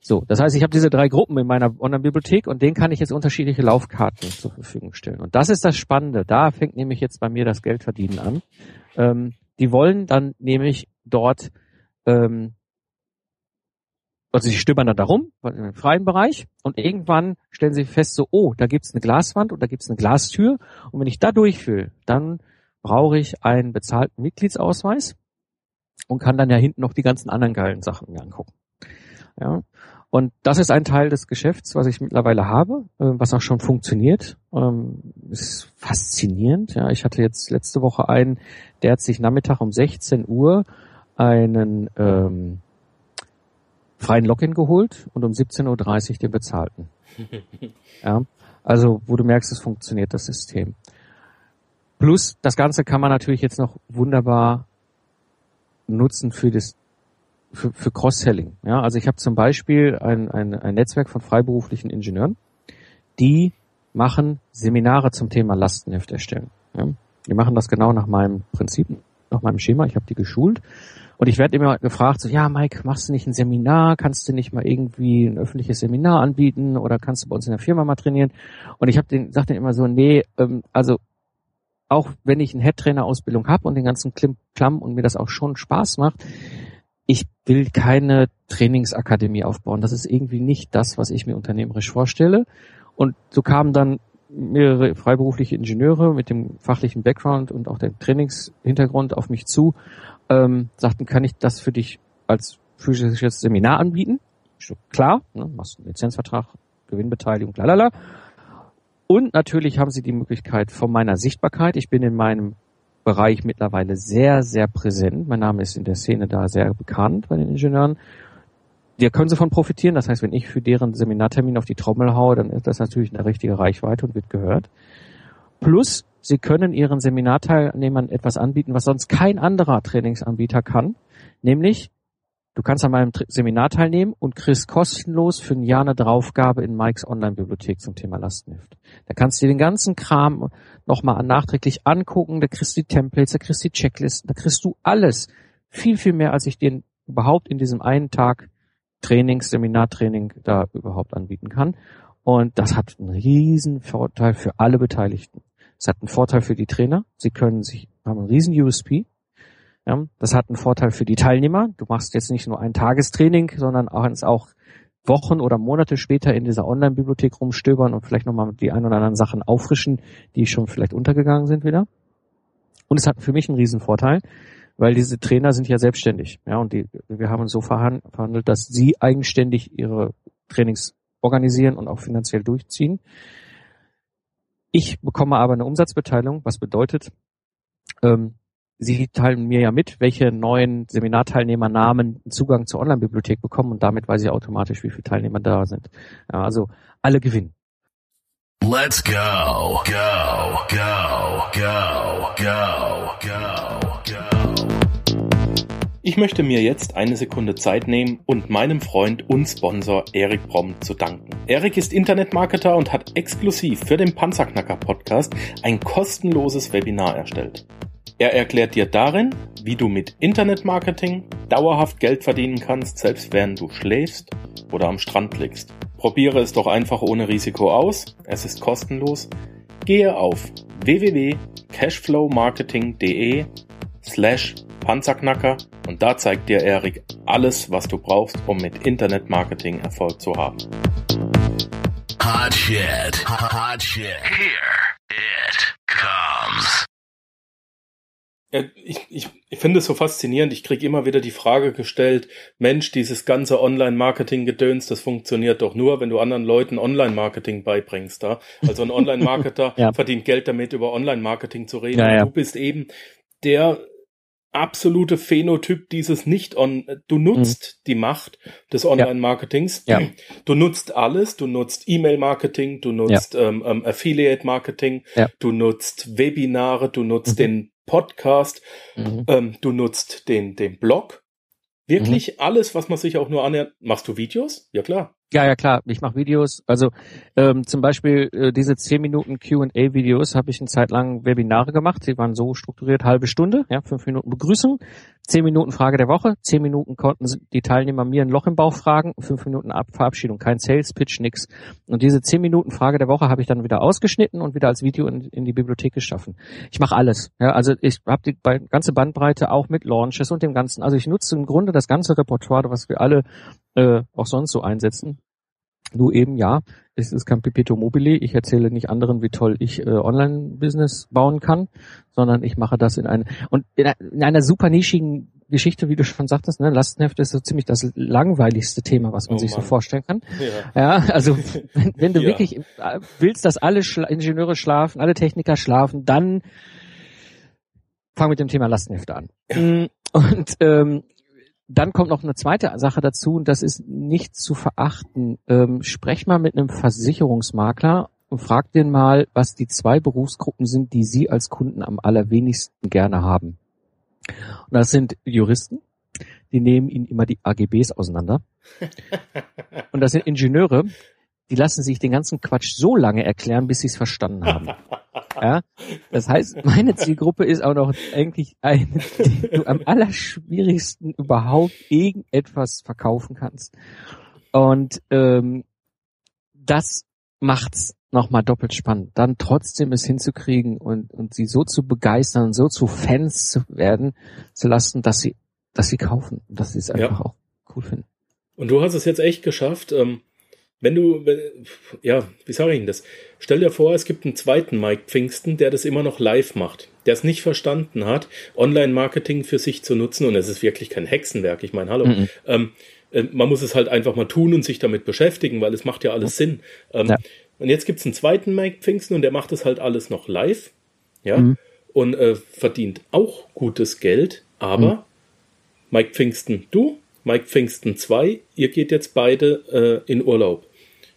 So, das heißt, ich habe diese drei Gruppen in meiner Online-Bibliothek und denen kann ich jetzt unterschiedliche Laufkarten zur Verfügung stellen. Und das ist das Spannende. Da fängt nämlich jetzt bei mir das Geldverdienen an. Ähm, die wollen dann nämlich dort ähm, also sie stöbern dann darum, im freien Bereich, und irgendwann stellen sie fest, so, oh, da gibt's eine Glaswand und da gibt's eine Glastür, und wenn ich da durch will, dann brauche ich einen bezahlten Mitgliedsausweis und kann dann ja hinten noch die ganzen anderen geilen Sachen mir angucken. Ja. Und das ist ein Teil des Geschäfts, was ich mittlerweile habe, äh, was auch schon funktioniert. Ähm, ist faszinierend. Ja, ich hatte jetzt letzte Woche einen, der hat sich Nachmittag um 16 Uhr einen ähm, freien Login geholt und um 17.30 Uhr den bezahlten. ja, also wo du merkst, es funktioniert das System. Plus das Ganze kann man natürlich jetzt noch wunderbar nutzen für das für, für Cross-Selling. Ja, also ich habe zum Beispiel ein, ein, ein Netzwerk von freiberuflichen Ingenieuren, die machen Seminare zum Thema Lastenheft erstellen. Ja, die machen das genau nach meinem Prinzip, nach meinem Schema. Ich habe die geschult und ich werde immer gefragt, so ja, Mike, machst du nicht ein Seminar? Kannst du nicht mal irgendwie ein öffentliches Seminar anbieten oder kannst du bei uns in der Firma mal trainieren? Und ich habe den, sag den immer so, nee, ähm, also auch wenn ich eine Head-Trainer-Ausbildung habe und den ganzen Klim Klamm und mir das auch schon Spaß macht, will keine Trainingsakademie aufbauen. Das ist irgendwie nicht das, was ich mir unternehmerisch vorstelle. Und so kamen dann mehrere freiberufliche Ingenieure mit dem fachlichen Background und auch dem Trainingshintergrund auf mich zu, ähm, sagten, kann ich das für dich als physisches Seminar anbieten? So, klar, ne, machst einen Lizenzvertrag, Gewinnbeteiligung, lalala. Und natürlich haben sie die Möglichkeit von meiner Sichtbarkeit. Ich bin in meinem Bereich mittlerweile sehr, sehr präsent. Mein Name ist in der Szene da sehr bekannt bei den Ingenieuren. Da können sie von profitieren. Das heißt, wenn ich für deren Seminartermin auf die Trommel haue, dann ist das natürlich eine richtige Reichweite und wird gehört. Plus, sie können ihren Seminarteilnehmern etwas anbieten, was sonst kein anderer Trainingsanbieter kann, nämlich Du kannst an meinem Seminar teilnehmen und kriegst kostenlos für ein Jahr eine Draufgabe in Mikes Online-Bibliothek zum Thema Lastenheft. Da kannst du dir den ganzen Kram nochmal nachträglich angucken, da kriegst du die Templates, da kriegst du die Checklisten, da kriegst du alles. Viel, viel mehr, als ich dir überhaupt in diesem einen Tag Trainings, Seminartraining da überhaupt anbieten kann. Und das hat einen riesen Vorteil für alle Beteiligten. Es hat einen Vorteil für die Trainer. Sie können sich, haben einen riesen USP. Ja, das hat einen Vorteil für die Teilnehmer. Du machst jetzt nicht nur ein Tagestraining, sondern auch, auch Wochen oder Monate später in dieser Online-Bibliothek rumstöbern und vielleicht nochmal die ein oder anderen Sachen auffrischen, die schon vielleicht untergegangen sind wieder. Und es hat für mich einen riesen Vorteil, weil diese Trainer sind ja selbstständig. Ja, und die, wir haben uns so verhandelt, dass sie eigenständig ihre Trainings organisieren und auch finanziell durchziehen. Ich bekomme aber eine Umsatzbeteiligung, was bedeutet, ähm, Sie teilen mir ja mit, welche neuen Seminarteilnehmernamen Zugang zur Online-Bibliothek bekommen und damit weiß ich automatisch, wie viele Teilnehmer da sind. Ja, also alle gewinnen. Let's go, go, go, go, go, go, go. Ich möchte mir jetzt eine Sekunde Zeit nehmen und meinem Freund und Sponsor Erik Bromm zu danken. Erik ist Internetmarketer und hat exklusiv für den Panzerknacker Podcast ein kostenloses Webinar erstellt. Er erklärt dir darin, wie du mit Internetmarketing dauerhaft Geld verdienen kannst, selbst während du schläfst oder am Strand liegst. Probiere es doch einfach ohne Risiko aus. Es ist kostenlos. Gehe auf www.cashflowmarketing.de slash Panzerknacker und da zeigt dir Erik alles, was du brauchst, um mit Internetmarketing Erfolg zu haben. Hot shit. Hot shit. Here it comes. Ich, ich, ich finde es so faszinierend. Ich kriege immer wieder die Frage gestellt, Mensch, dieses ganze Online-Marketing-Gedöns, das funktioniert doch nur, wenn du anderen Leuten Online-Marketing beibringst. Da? Also ein Online-Marketer ja. verdient Geld damit, über Online-Marketing zu reden. Ja, ja. Du bist eben der absolute Phänotyp dieses nicht on du nutzt mhm. die Macht des Online Marketings ja. du nutzt alles du nutzt E-Mail Marketing du nutzt ja. ähm, ähm, Affiliate Marketing ja. du nutzt Webinare du nutzt mhm. den Podcast, mhm. ähm, du nutzt den, den Blog. Wirklich mhm. alles, was man sich auch nur annähert. Machst du Videos? Ja klar. Ja, ja klar, ich mache Videos. Also ähm, zum Beispiel äh, diese 10 Minuten QA-Videos habe ich eine Zeit lang Webinare gemacht. Sie waren so strukturiert, halbe Stunde, ja, fünf Minuten Begrüßung, zehn Minuten Frage der Woche, zehn Minuten konnten die Teilnehmer mir ein Loch im Bauch fragen, fünf Minuten Ab Verabschiedung, kein Sales Pitch, nix. Und diese zehn Minuten Frage der Woche habe ich dann wieder ausgeschnitten und wieder als Video in, in die Bibliothek geschaffen. Ich mache alles. Ja, also ich habe die ganze Bandbreite auch mit Launches und dem ganzen. Also ich nutze im Grunde das ganze Repertoire, was wir alle äh, auch sonst so einsetzen. Nur eben, ja, es ist kein Pipito Mobile. Ich erzähle nicht anderen, wie toll ich äh, Online-Business bauen kann, sondern ich mache das in einer und in, in einer super nischigen Geschichte, wie du schon sagtest, ne, Lastenheft ist so ziemlich das langweiligste Thema, was man Oh sich so Mann. vorstellen kann. Ja. Ja, also wenn, wenn du Ja. wirklich äh, willst, dass alle Schla Ingenieure schlafen, alle Techniker schlafen, dann fang mit dem Thema Lastenhefte an. Mm, Und ähm, dann kommt noch eine zweite Sache dazu, und das ist nicht zu verachten. Ähm, sprech mal mit einem Versicherungsmakler und frag den mal, was die zwei Berufsgruppen sind, die Sie als Kunden am allerwenigsten gerne haben. Und das sind Juristen, die nehmen Ihnen immer die AGBs auseinander. Und das sind Ingenieure, die lassen sich den ganzen Quatsch so lange erklären, bis sie es verstanden haben. Ja, das heißt, meine Zielgruppe ist auch noch eigentlich eine, die du am allerschwierigsten überhaupt irgendetwas verkaufen kannst. Und ähm, das macht's nochmal doppelt spannend. Dann trotzdem es hinzukriegen und, und sie so zu begeistern so zu Fans zu werden zu lassen, dass sie, dass sie kaufen und dass sie es einfach auch cool finden. Und du hast es jetzt echt geschafft. Ähm, wenn du, wenn, ja, wie sage ich denn das? Stell dir vor, es gibt einen zweiten Mike Pfingsten, der das immer noch live macht, der es nicht verstanden hat, Online-Marketing für sich zu nutzen. Und es ist wirklich kein Hexenwerk. Ich meine, hallo. Mhm. Ähm, äh, man muss es halt einfach mal tun und sich damit beschäftigen, weil es macht ja alles Sinn. Ähm, Ja. Und jetzt gibt's einen zweiten Mike Pfingsten und der macht das halt alles noch live. Ja. Mhm. Und äh, verdient auch gutes Geld, aber Mhm. Mike Pfingsten, du, Mike Pfingsten 2, ihr geht jetzt beide äh, in Urlaub.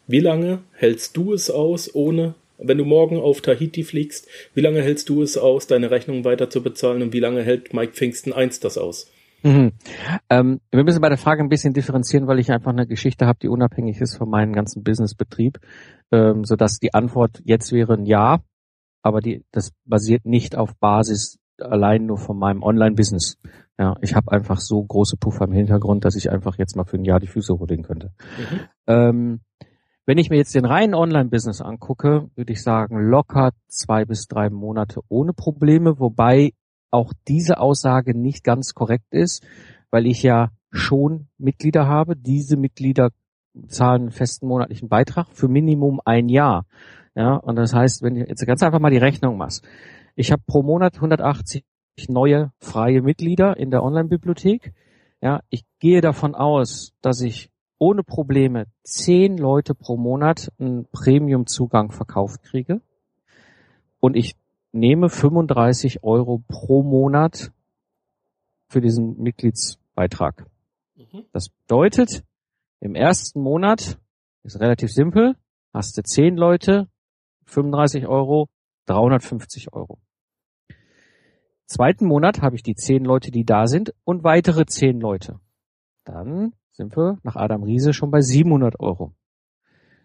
Wie lange hältst du es aus, ohne, wenn du morgen auf Tahiti fliegst, wie lange hältst du es aus, deine Rechnung weiter zu bezahlen und wie lange hält Mike Pfingsten 1 das aus? Mhm. Ähm, wir müssen bei der Frage ein bisschen differenzieren, weil ich einfach eine Geschichte habe, die unabhängig ist von meinem ganzen Businessbetrieb, ähm, sodass die Antwort jetzt wäre ein Ja, aber die, das basiert nicht auf Basis allein nur von meinem Online-Business. Ja, ich habe einfach so große Puffer im Hintergrund, dass ich einfach jetzt mal für ein Jahr die Füße hochlegen könnte. Mhm. Ähm, wenn ich mir jetzt den reinen Online-Business angucke, würde ich sagen, locker zwei bis drei Monate ohne Probleme, wobei auch diese Aussage nicht ganz korrekt ist, weil ich ja schon Mitglieder habe. Diese Mitglieder zahlen einen festen monatlichen Beitrag für Minimum ein Jahr. Ja, und das heißt, wenn du jetzt ganz einfach mal die Rechnung machst. Ich habe pro Monat 180 neue freie Mitglieder in der Online-Bibliothek. Ja, ich gehe davon aus, dass ich ohne Probleme zehn Leute pro Monat einen Premium-Zugang verkauft kriege. Und ich nehme 35 Euro pro Monat für diesen Mitgliedsbeitrag. Mhm. Das bedeutet, im ersten Monat ist relativ simpel, hast du 10 Leute, 35 Euro, 350 Euro. Zweiten Monat habe ich die 10 Leute, die da sind und weitere 10 Leute. Dann sind wir nach Adam Riese schon bei 700 Euro.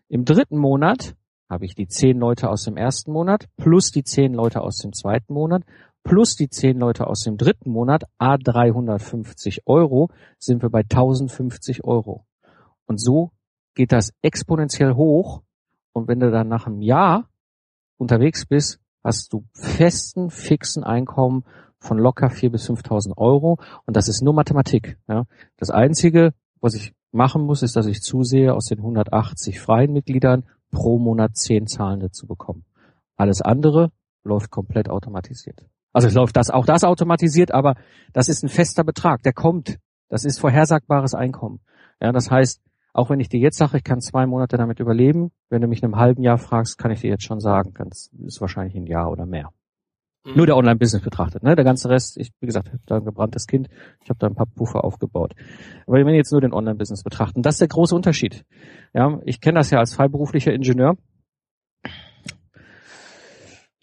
Im dritten Monat habe ich die 10 Leute aus dem ersten Monat plus die 10 Leute aus dem zweiten Monat plus die 10 Leute aus dem dritten Monat, a 350 Euro, sind wir bei 1050 Euro. Und so geht das exponentiell hoch. Und wenn du dann nach einem Jahr unterwegs bist, hast du festen, fixen Einkommen von locker 4.000 bis 5.000 Euro. Und das ist nur Mathematik. Ja. Das Einzige, was ich machen muss, ist, dass ich zusehe, aus den 180 freien Mitgliedern pro Monat 10 Zahlende zu bekommen. Alles andere läuft komplett automatisiert. Also es läuft das auch das automatisiert, aber das ist ein fester Betrag, der kommt. Das ist vorhersagbares Einkommen. Ja, das heißt, auch wenn ich dir jetzt sage, ich kann zwei Monate damit überleben, wenn du mich in einem halben Jahr fragst, kann ich dir jetzt schon sagen, das ist wahrscheinlich ein Jahr oder mehr. Mhm. Nur der Online-Business betrachtet. Ne? Der ganze Rest, ich, wie gesagt, ich hab da ein gebranntes Kind, ich habe da ein paar Puffer aufgebaut. Aber wenn wir jetzt nur den Online-Business betrachten, das ist der große Unterschied. Ja, ich kenne das ja als freiberuflicher Ingenieur.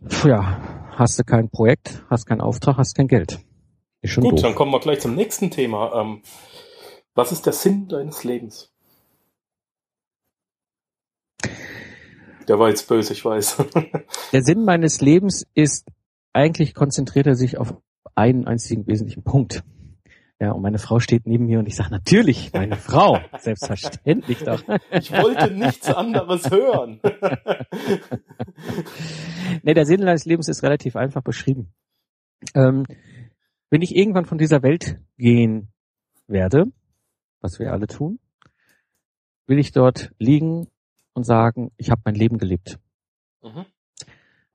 Puh, ja, hast du kein Projekt, hast keinen Auftrag, hast kein Geld. Ist schon Gut, doof. dann kommen wir gleich zum nächsten Thema. Ähm, was ist der Sinn deines Lebens? Der war jetzt böse, ich weiß. Der Sinn meines Lebens ist, eigentlich konzentriert er sich auf einen einzigen wesentlichen Punkt. Ja, und meine Frau steht neben mir und ich sage, natürlich, meine Frau, selbstverständlich doch. Ich wollte nichts anderes hören. nee, der Sinn deines Lebens ist relativ einfach beschrieben. Ähm, wenn ich irgendwann von dieser Welt gehen werde, was wir alle tun, will ich dort liegen und sagen, ich habe mein Leben gelebt. Mhm.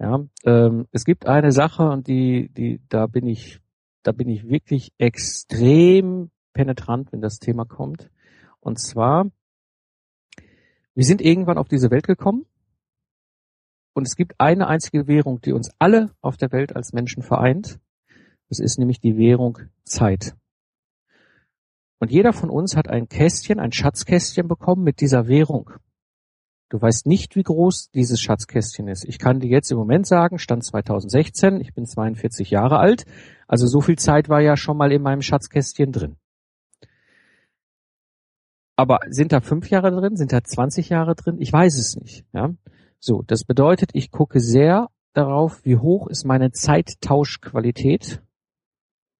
Ja, ähm, es gibt eine Sache und die, die, da bin ich, da bin ich wirklich extrem penetrant, wenn das Thema kommt. Und zwar, wir sind irgendwann auf diese Welt gekommen und es gibt eine einzige Währung, die uns alle auf der Welt als Menschen vereint. Das ist nämlich die Währung Zeit. Und jeder von uns hat ein Kästchen, ein Schatzkästchen bekommen mit dieser Währung. Du weißt nicht, wie groß dieses Schatzkästchen ist. Ich kann dir jetzt im Moment sagen, Stand 2016, ich bin 42 Jahre alt, also so viel Zeit war ja schon mal in meinem Schatzkästchen drin. Aber sind da fünf Jahre drin? Sind da 20 Jahre drin? Ich weiß es nicht. Ja? So, das bedeutet, ich gucke sehr darauf, wie hoch ist meine Zeittauschqualität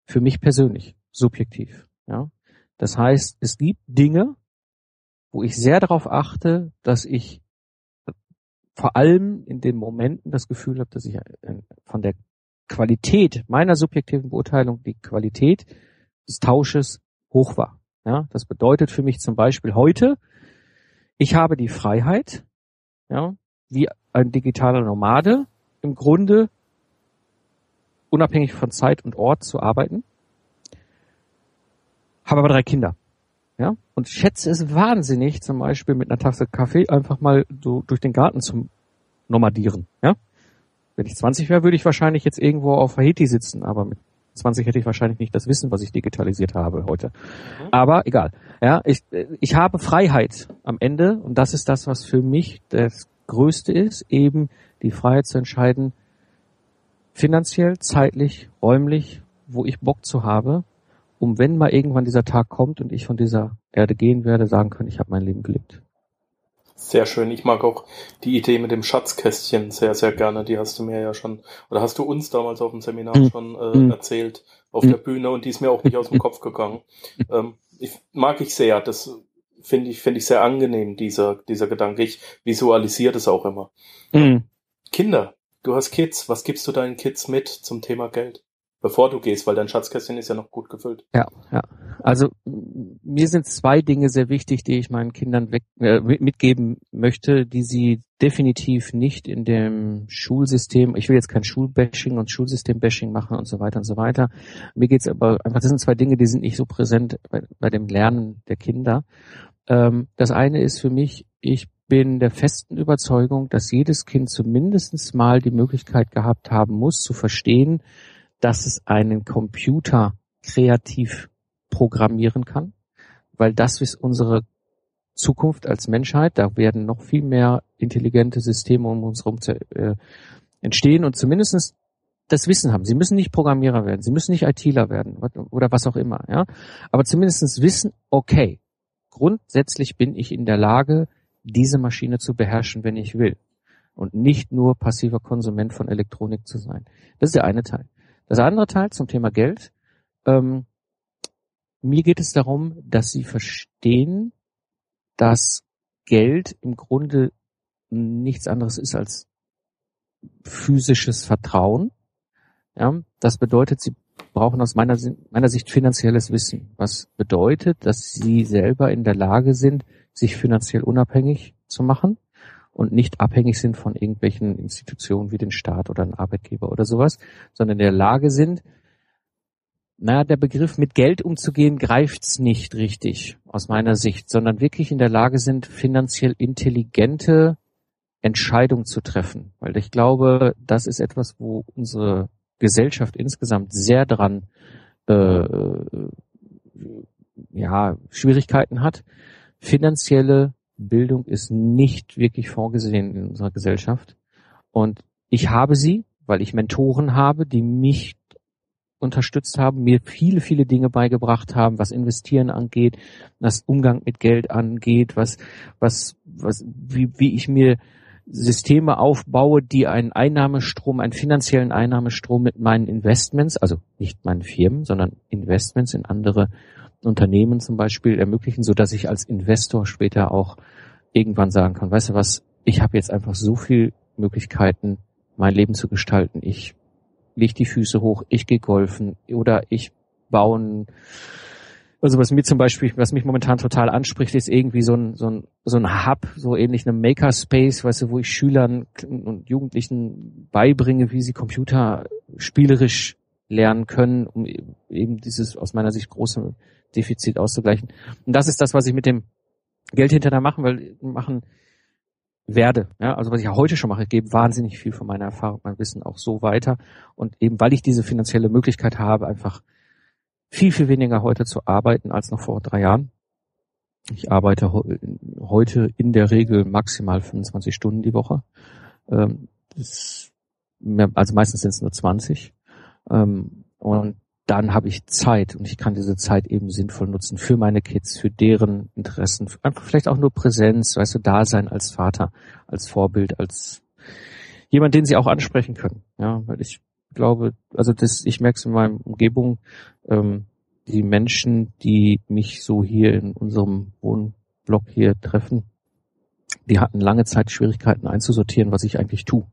für mich persönlich, subjektiv. Ja? Das heißt, es gibt Dinge, wo ich sehr darauf achte, dass ich vor allem in den Momenten das Gefühl habe, dass ich äh, von der Qualität meiner subjektiven Beurteilung die Qualität des Tausches hoch war. Ja, das bedeutet für mich zum Beispiel heute, ich habe die Freiheit, ja, wie ein digitaler Nomade im Grunde unabhängig von Zeit und Ort zu arbeiten, habe aber drei Kinder. Ja, und schätze es wahnsinnig, zum Beispiel mit einer Tasse Kaffee einfach mal so durch den Garten zu nomadieren. Ja, wenn ich 20 wäre, würde ich wahrscheinlich jetzt irgendwo auf Haiti sitzen, aber mit 20 hätte ich wahrscheinlich nicht das Wissen, was ich digitalisiert habe heute. Mhm. Aber egal. Ja, ich, ich habe Freiheit am Ende und das ist das, was für mich das Größte ist, eben die Freiheit zu entscheiden, finanziell, zeitlich, räumlich, wo ich Bock zu habe um wenn mal irgendwann dieser Tag kommt und ich von dieser Erde gehen werde, sagen können, ich habe mein Leben gelebt. Sehr schön. Ich mag auch die Idee mit dem Schatzkästchen sehr, sehr gerne. Die hast du mir ja schon, oder hast du uns damals auf dem Seminar mhm. schon äh, mhm. erzählt auf mhm. der Bühne und die ist mir auch nicht aus dem Kopf gegangen. Ähm, ich, mag ich sehr. Das finde ich, finde ich sehr angenehm, dieser, dieser Gedanke. Ich visualisiere das auch immer. Mhm. Kinder. Du hast Kids. Was gibst du deinen Kids mit zum Thema Geld? Bevor du gehst, weil dein Schatzkästchen ist ja noch gut gefüllt. Ja, ja. Also mir sind zwei Dinge sehr wichtig, die ich meinen Kindern weg, äh, mitgeben möchte, die sie definitiv nicht in dem Schulsystem, ich will jetzt kein Schulbashing und Schulsystembashing machen und so weiter und so weiter. Mir geht's aber einfach, das sind zwei Dinge, die sind nicht so präsent bei, bei dem Lernen der Kinder. Ähm, das eine ist für mich, ich bin der festen Überzeugung, dass jedes Kind zumindest mal die Möglichkeit gehabt haben muss, zu verstehen, dass es einen Computer kreativ programmieren kann, weil das ist unsere Zukunft als Menschheit. Da werden noch viel mehr intelligente Systeme um uns herum äh, entstehen und zumindestens das Wissen haben. Sie müssen nicht Programmierer werden, sie müssen nicht ITler werden oder was auch immer. Ja, aber zumindestens wissen, okay, grundsätzlich bin ich in der Lage, diese Maschine zu beherrschen, wenn ich will und nicht nur passiver Konsument von Elektronik zu sein. Das ist der eine Teil. Das andere Teil zum Thema Geld. Ähm, mir geht es darum, dass Sie verstehen, dass Geld im Grunde nichts anderes ist als physisches Vertrauen. Ja, das bedeutet, Sie brauchen aus meiner, meiner Sicht finanzielles Wissen. Was bedeutet, dass Sie selber in der Lage sind, sich finanziell unabhängig zu machen und nicht abhängig sind von irgendwelchen Institutionen wie den Staat oder ein Arbeitgeber oder sowas, sondern in der Lage sind, naja, der Begriff mit Geld umzugehen greift's nicht richtig aus meiner Sicht, sondern wirklich in der Lage sind, finanziell intelligente Entscheidungen zu treffen. Weil ich glaube, das ist etwas, wo unsere Gesellschaft insgesamt sehr dran äh, ja, Schwierigkeiten hat, finanzielle Bildung ist nicht wirklich vorgesehen in unserer Gesellschaft. Und ich habe sie, weil ich Mentoren habe, die mich unterstützt haben, mir viele, viele Dinge beigebracht haben, was Investieren angeht, was Umgang mit Geld angeht, was, was, was, wie, wie ich mir Systeme aufbaue, die einen Einnahmestrom, einen finanziellen Einnahmestrom mit meinen Investments, also nicht meinen Firmen, sondern Investments in andere Unternehmen zum Beispiel ermöglichen, so dass ich als Investor später auch irgendwann sagen kann, weißt du was, ich habe jetzt einfach so viel Möglichkeiten, mein Leben zu gestalten. Ich leg die Füße hoch, ich gehe golfen oder ich baue ein Also was mir zum Beispiel, was mich momentan total anspricht, ist irgendwie so ein, so ein, so ein Hub, so ähnlich einem Makerspace, weißt du, wo ich Schülern und Jugendlichen beibringe, wie sie Computer spielerisch lernen können, um eben dieses aus meiner Sicht große Defizit auszugleichen. Und das ist das, was ich mit dem Geld hinterher machen, weil machen werde. Ja, also was ich ja heute schon mache, gebe wahnsinnig viel von meiner Erfahrung, mein Wissen auch so weiter. Und eben weil ich diese finanzielle Möglichkeit habe, einfach viel, viel weniger heute zu arbeiten als noch vor drei Jahren. Ich arbeite heute in der Regel maximal 25 Stunden die Woche. Ähm, also meistens sind es nur 20. Ähm, und dann habe ich Zeit und ich kann diese Zeit eben sinnvoll nutzen für meine Kids, für deren Interessen, einfach vielleicht auch nur Präsenz, weißt du, da sein als Vater, als Vorbild, als jemand, den sie auch ansprechen können. Ja, weil ich glaube, also das, ich merke es in meiner Umgebung, ähm, die Menschen, die mich so hier in unserem Wohnblock hier treffen, die hatten lange Zeit Schwierigkeiten einzusortieren, was ich eigentlich tue.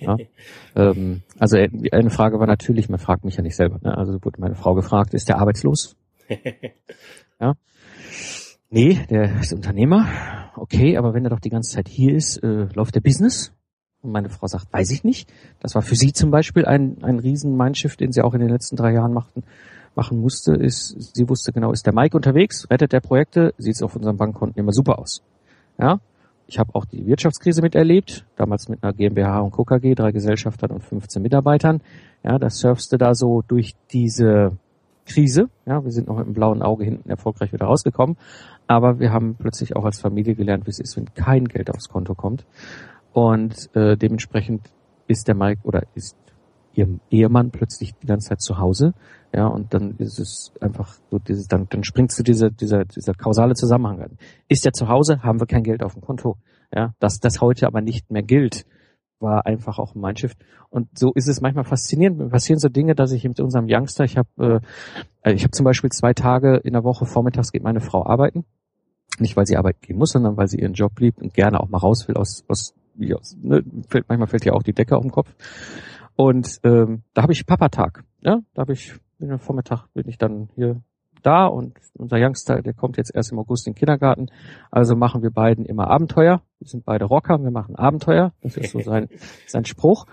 Ja? ähm, also äh, eine Frage war natürlich, man fragt mich ja nicht selber, ne? also wurde meine Frau gefragt, ist der arbeitslos? ja. Nee, der ist Unternehmer. Okay, aber wenn er doch die ganze Zeit hier ist, äh, läuft der Business? Und meine Frau sagt, weiß ich nicht. Das war für sie zum Beispiel ein, ein riesen Mindshift, den sie auch in den letzten drei Jahren machten, machen musste, ist, sie wusste genau, ist der Mike unterwegs, rettet der Projekte, sieht es auf unserem Bankkonten immer super aus. Ja, ich habe auch die Wirtschaftskrise miterlebt, damals mit einer GmbH und KKG, drei Gesellschaftern und 15 Mitarbeitern. Ja, das surfste da so durch diese Krise. Ja, wir sind noch mit dem blauen Auge hinten erfolgreich wieder rausgekommen. Aber wir haben plötzlich auch als Familie gelernt, wie es ist, wenn kein Geld aufs Konto kommt. Und äh, dementsprechend ist der Mike oder ist ihrem Ehemann plötzlich die ganze Zeit zu Hause. Ja, und dann ist es einfach so dieses, dann, dann springst du diese, dieser, dieser kausale Zusammenhang an. Ist er zu Hause, haben wir kein Geld auf dem Konto. Ja, dass das heute aber nicht mehr gilt, war einfach auch ein Mindshift. Und so ist es manchmal faszinierend. Passieren so Dinge, dass ich mit unserem Youngster, ich habe, äh, ich habe zum Beispiel zwei Tage in der Woche vormittags geht meine Frau arbeiten. Nicht, weil sie arbeiten gehen muss, sondern weil sie ihren Job liebt und gerne auch mal raus will aus, aus, aus ne, fällt, manchmal fällt ja auch die Decke auf den Kopf. Und ähm, da habe ich Papatag. Ja? Da habe ich, bin am Vormittag bin ich dann hier da und unser Youngster, der kommt jetzt erst im August in den Kindergarten. Also machen wir beiden immer Abenteuer. Wir sind beide Rocker, wir machen Abenteuer. Das ist so sein, sein Spruch.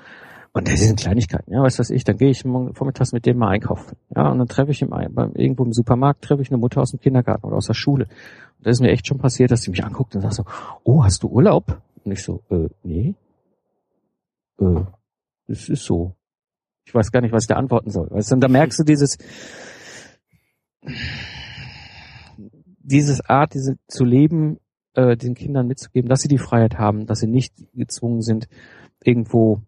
Und das sind Kleinigkeiten, ja, weißt was ich, dann gehe ich vormittags mit dem mal einkaufen. Ja, und dann treffe ich im, beim, irgendwo im Supermarkt treffe ich eine Mutter aus dem Kindergarten oder aus der Schule. Und da ist mir echt schon passiert, dass sie mich anguckt und sagt so, oh, hast du Urlaub? Und ich so, äh, nee. Äh, es ist so. Ich weiß gar nicht, was ich da antworten soll. Weißt du, und da merkst du dieses, dieses Art, diese zu leben, äh, den Kindern mitzugeben, dass sie die Freiheit haben, dass sie nicht gezwungen sind, irgendwo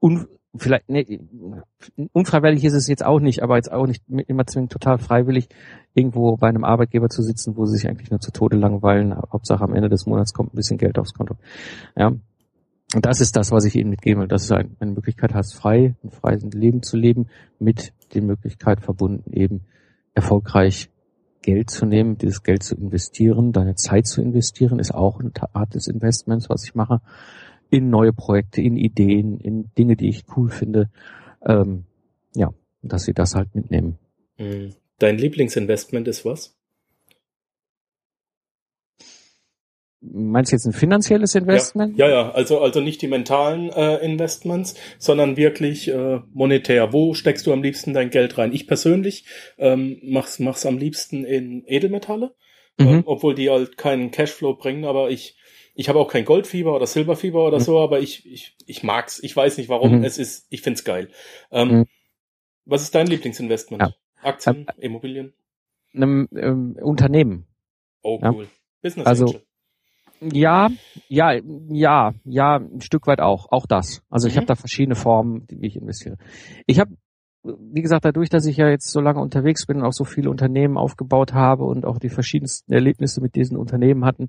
un, vielleicht nee, unfreiwillig ist es jetzt auch nicht, aber jetzt auch nicht immer zwingend total freiwillig, irgendwo bei einem Arbeitgeber zu sitzen, wo sie sich eigentlich nur zu Tode langweilen. Hauptsache am Ende des Monats kommt ein bisschen Geld aufs Konto. Ja, und das ist das, was ich Ihnen mitgebe, dass du eine Möglichkeit hast, frei und frei Leben zu leben, mit der Möglichkeit verbunden, eben erfolgreich Geld zu nehmen, dieses Geld zu investieren, deine Zeit zu investieren, ist auch eine Art des Investments, was ich mache, in neue Projekte, in Ideen, in Dinge, die ich cool finde. Ähm, ja, dass sie das halt mitnehmen. Mhm. Dein Lieblingsinvestment ist was? Meinst du jetzt ein finanzielles Investment? Ja, ja, ja. also also nicht die mentalen äh, Investments, sondern wirklich äh, monetär. Wo steckst du am liebsten dein Geld rein? Ich persönlich ähm, mach's mach's am liebsten in Edelmetalle, mhm. ähm, obwohl die halt keinen Cashflow bringen, aber ich ich habe auch kein Goldfieber oder Silberfieber oder mhm. so, aber ich ich ich mag's. Ich weiß nicht warum. Mhm. Es ist ich find's geil. Ähm, mhm. Was ist dein Lieblingsinvestment? Ja. Aktien, äh, Immobilien? Einem ähm, Unternehmen. Oh cool. Ja. Business also, Angel. Ja, ja, ja, ja, ein Stück weit auch, auch das. Also ich mhm. habe da verschiedene Formen, wie ich investiere. Ich habe, wie gesagt, dadurch, dass ich ja jetzt so lange unterwegs bin und auch so viele Unternehmen aufgebaut habe und auch die verschiedensten Erlebnisse mit diesen Unternehmen hatten,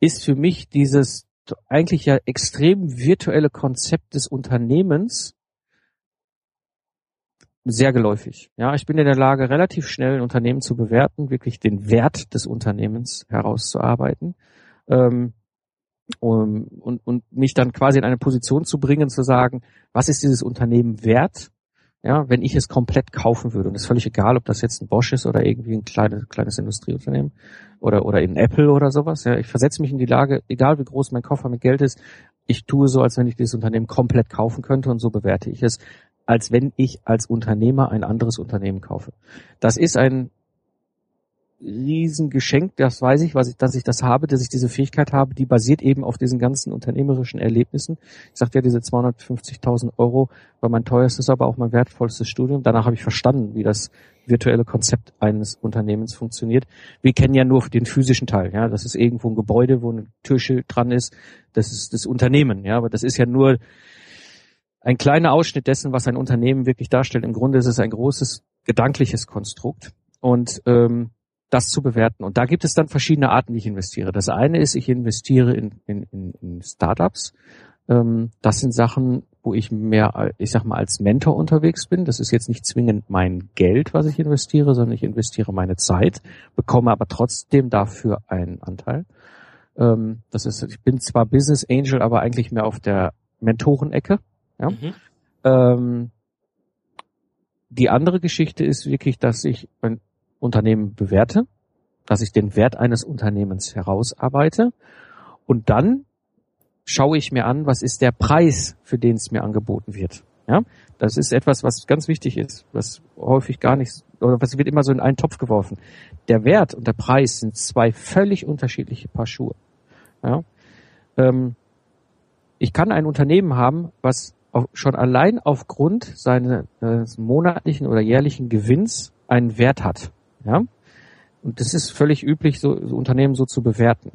ist für mich dieses eigentlich ja extrem virtuelle Konzept des Unternehmens sehr geläufig. Ja, ich bin in der Lage, relativ schnell ein Unternehmen zu bewerten, wirklich den Wert des Unternehmens herauszuarbeiten ähm, um, und, und mich dann quasi in eine Position zu bringen, zu sagen, was ist dieses Unternehmen wert? ja, wenn ich es komplett kaufen würde. Und es ist völlig egal, ob das jetzt ein Bosch ist oder irgendwie ein kleines, kleines Industrieunternehmen oder, oder eben Apple oder sowas. Ja, ich versetze mich in die Lage, egal wie groß mein Koffer mit Geld ist, ich tue so, als wenn ich dieses Unternehmen komplett kaufen könnte und so bewerte ich es, als wenn ich als Unternehmer ein anderes Unternehmen kaufe. Das ist ein Riesengeschenk, das weiß ich, was ich, dass ich das habe, dass ich diese Fähigkeit habe, die basiert eben auf diesen ganzen unternehmerischen Erlebnissen. Ich sagte ja, diese 250.000 Euro war mein teuerstes, aber auch mein wertvollstes Studium. Danach habe ich verstanden, wie das virtuelle Konzept eines Unternehmens funktioniert. Wir kennen ja nur den physischen Teil, ja. Das ist irgendwo ein Gebäude, wo ein Türschild dran ist. Das ist das Unternehmen, ja. Aber das ist ja nur ein kleiner Ausschnitt dessen, was ein Unternehmen wirklich darstellt. Im Grunde ist es ein großes gedankliches Konstrukt. Und ähm, das zu bewerten. Und da gibt es dann verschiedene Arten, wie ich investiere. Das eine ist, ich investiere in, in, in, in Startups. Ähm, das sind Sachen, wo ich mehr, ich sag mal, als Mentor unterwegs bin. Das ist jetzt nicht zwingend mein Geld, was ich investiere, sondern ich investiere meine Zeit, bekomme aber trotzdem dafür einen Anteil. Ähm, das ist, ich bin zwar Business Angel, aber eigentlich mehr auf der Mentorenecke. Ja? Mhm. Ähm, die andere Geschichte ist wirklich, dass ich Unternehmen bewerte, dass ich den Wert eines Unternehmens herausarbeite und dann schaue ich mir an, was ist der Preis, für den es mir angeboten wird. Ja, das ist etwas, was ganz wichtig ist, was häufig gar nicht, oder was wird immer so in einen Topf geworfen. Der Wert und der Preis sind zwei völlig unterschiedliche Paar Schuhe. Ja, ähm, ich kann ein Unternehmen haben, was schon allein aufgrund seines monatlichen oder jährlichen Gewinns einen Wert hat. Ja? Und das ist völlig üblich, so, so Unternehmen so zu bewerten.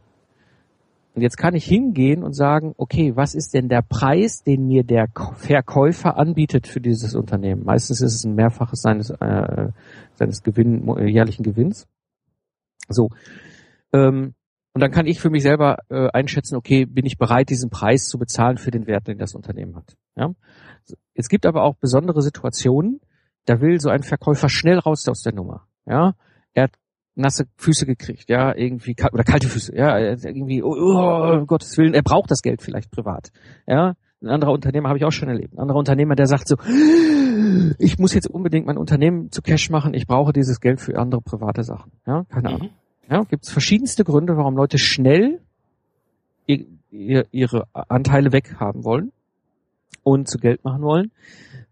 Und jetzt kann ich hingehen und sagen, okay, was ist denn der Preis, den mir der Verkäufer anbietet für dieses Unternehmen? Meistens ist es ein Mehrfaches seines, äh, seines Gewinn, jährlichen Gewinns. So. Ähm, und dann kann ich für mich selber äh, einschätzen, okay, bin ich bereit, diesen Preis zu bezahlen für den Wert, den das Unternehmen hat. Ja? Es gibt aber auch besondere Situationen, da will so ein Verkäufer schnell raus aus der Nummer ja, er hat nasse Füße gekriegt, ja, irgendwie oder kalte Füße, ja, irgendwie oh, oh, um Gottes Willen, er braucht das Geld vielleicht privat, ja. Ein anderer Unternehmer habe ich auch schon erlebt. Ein anderer Unternehmer, der sagt so, ich muss jetzt unbedingt mein Unternehmen zu Cash machen, ich brauche dieses Geld für andere private Sachen. Ja, keine mhm. Ahnung. Ja, gibt es verschiedenste Gründe, warum Leute schnell ihr, ihr, ihre Anteile weghaben wollen und zu Geld machen wollen.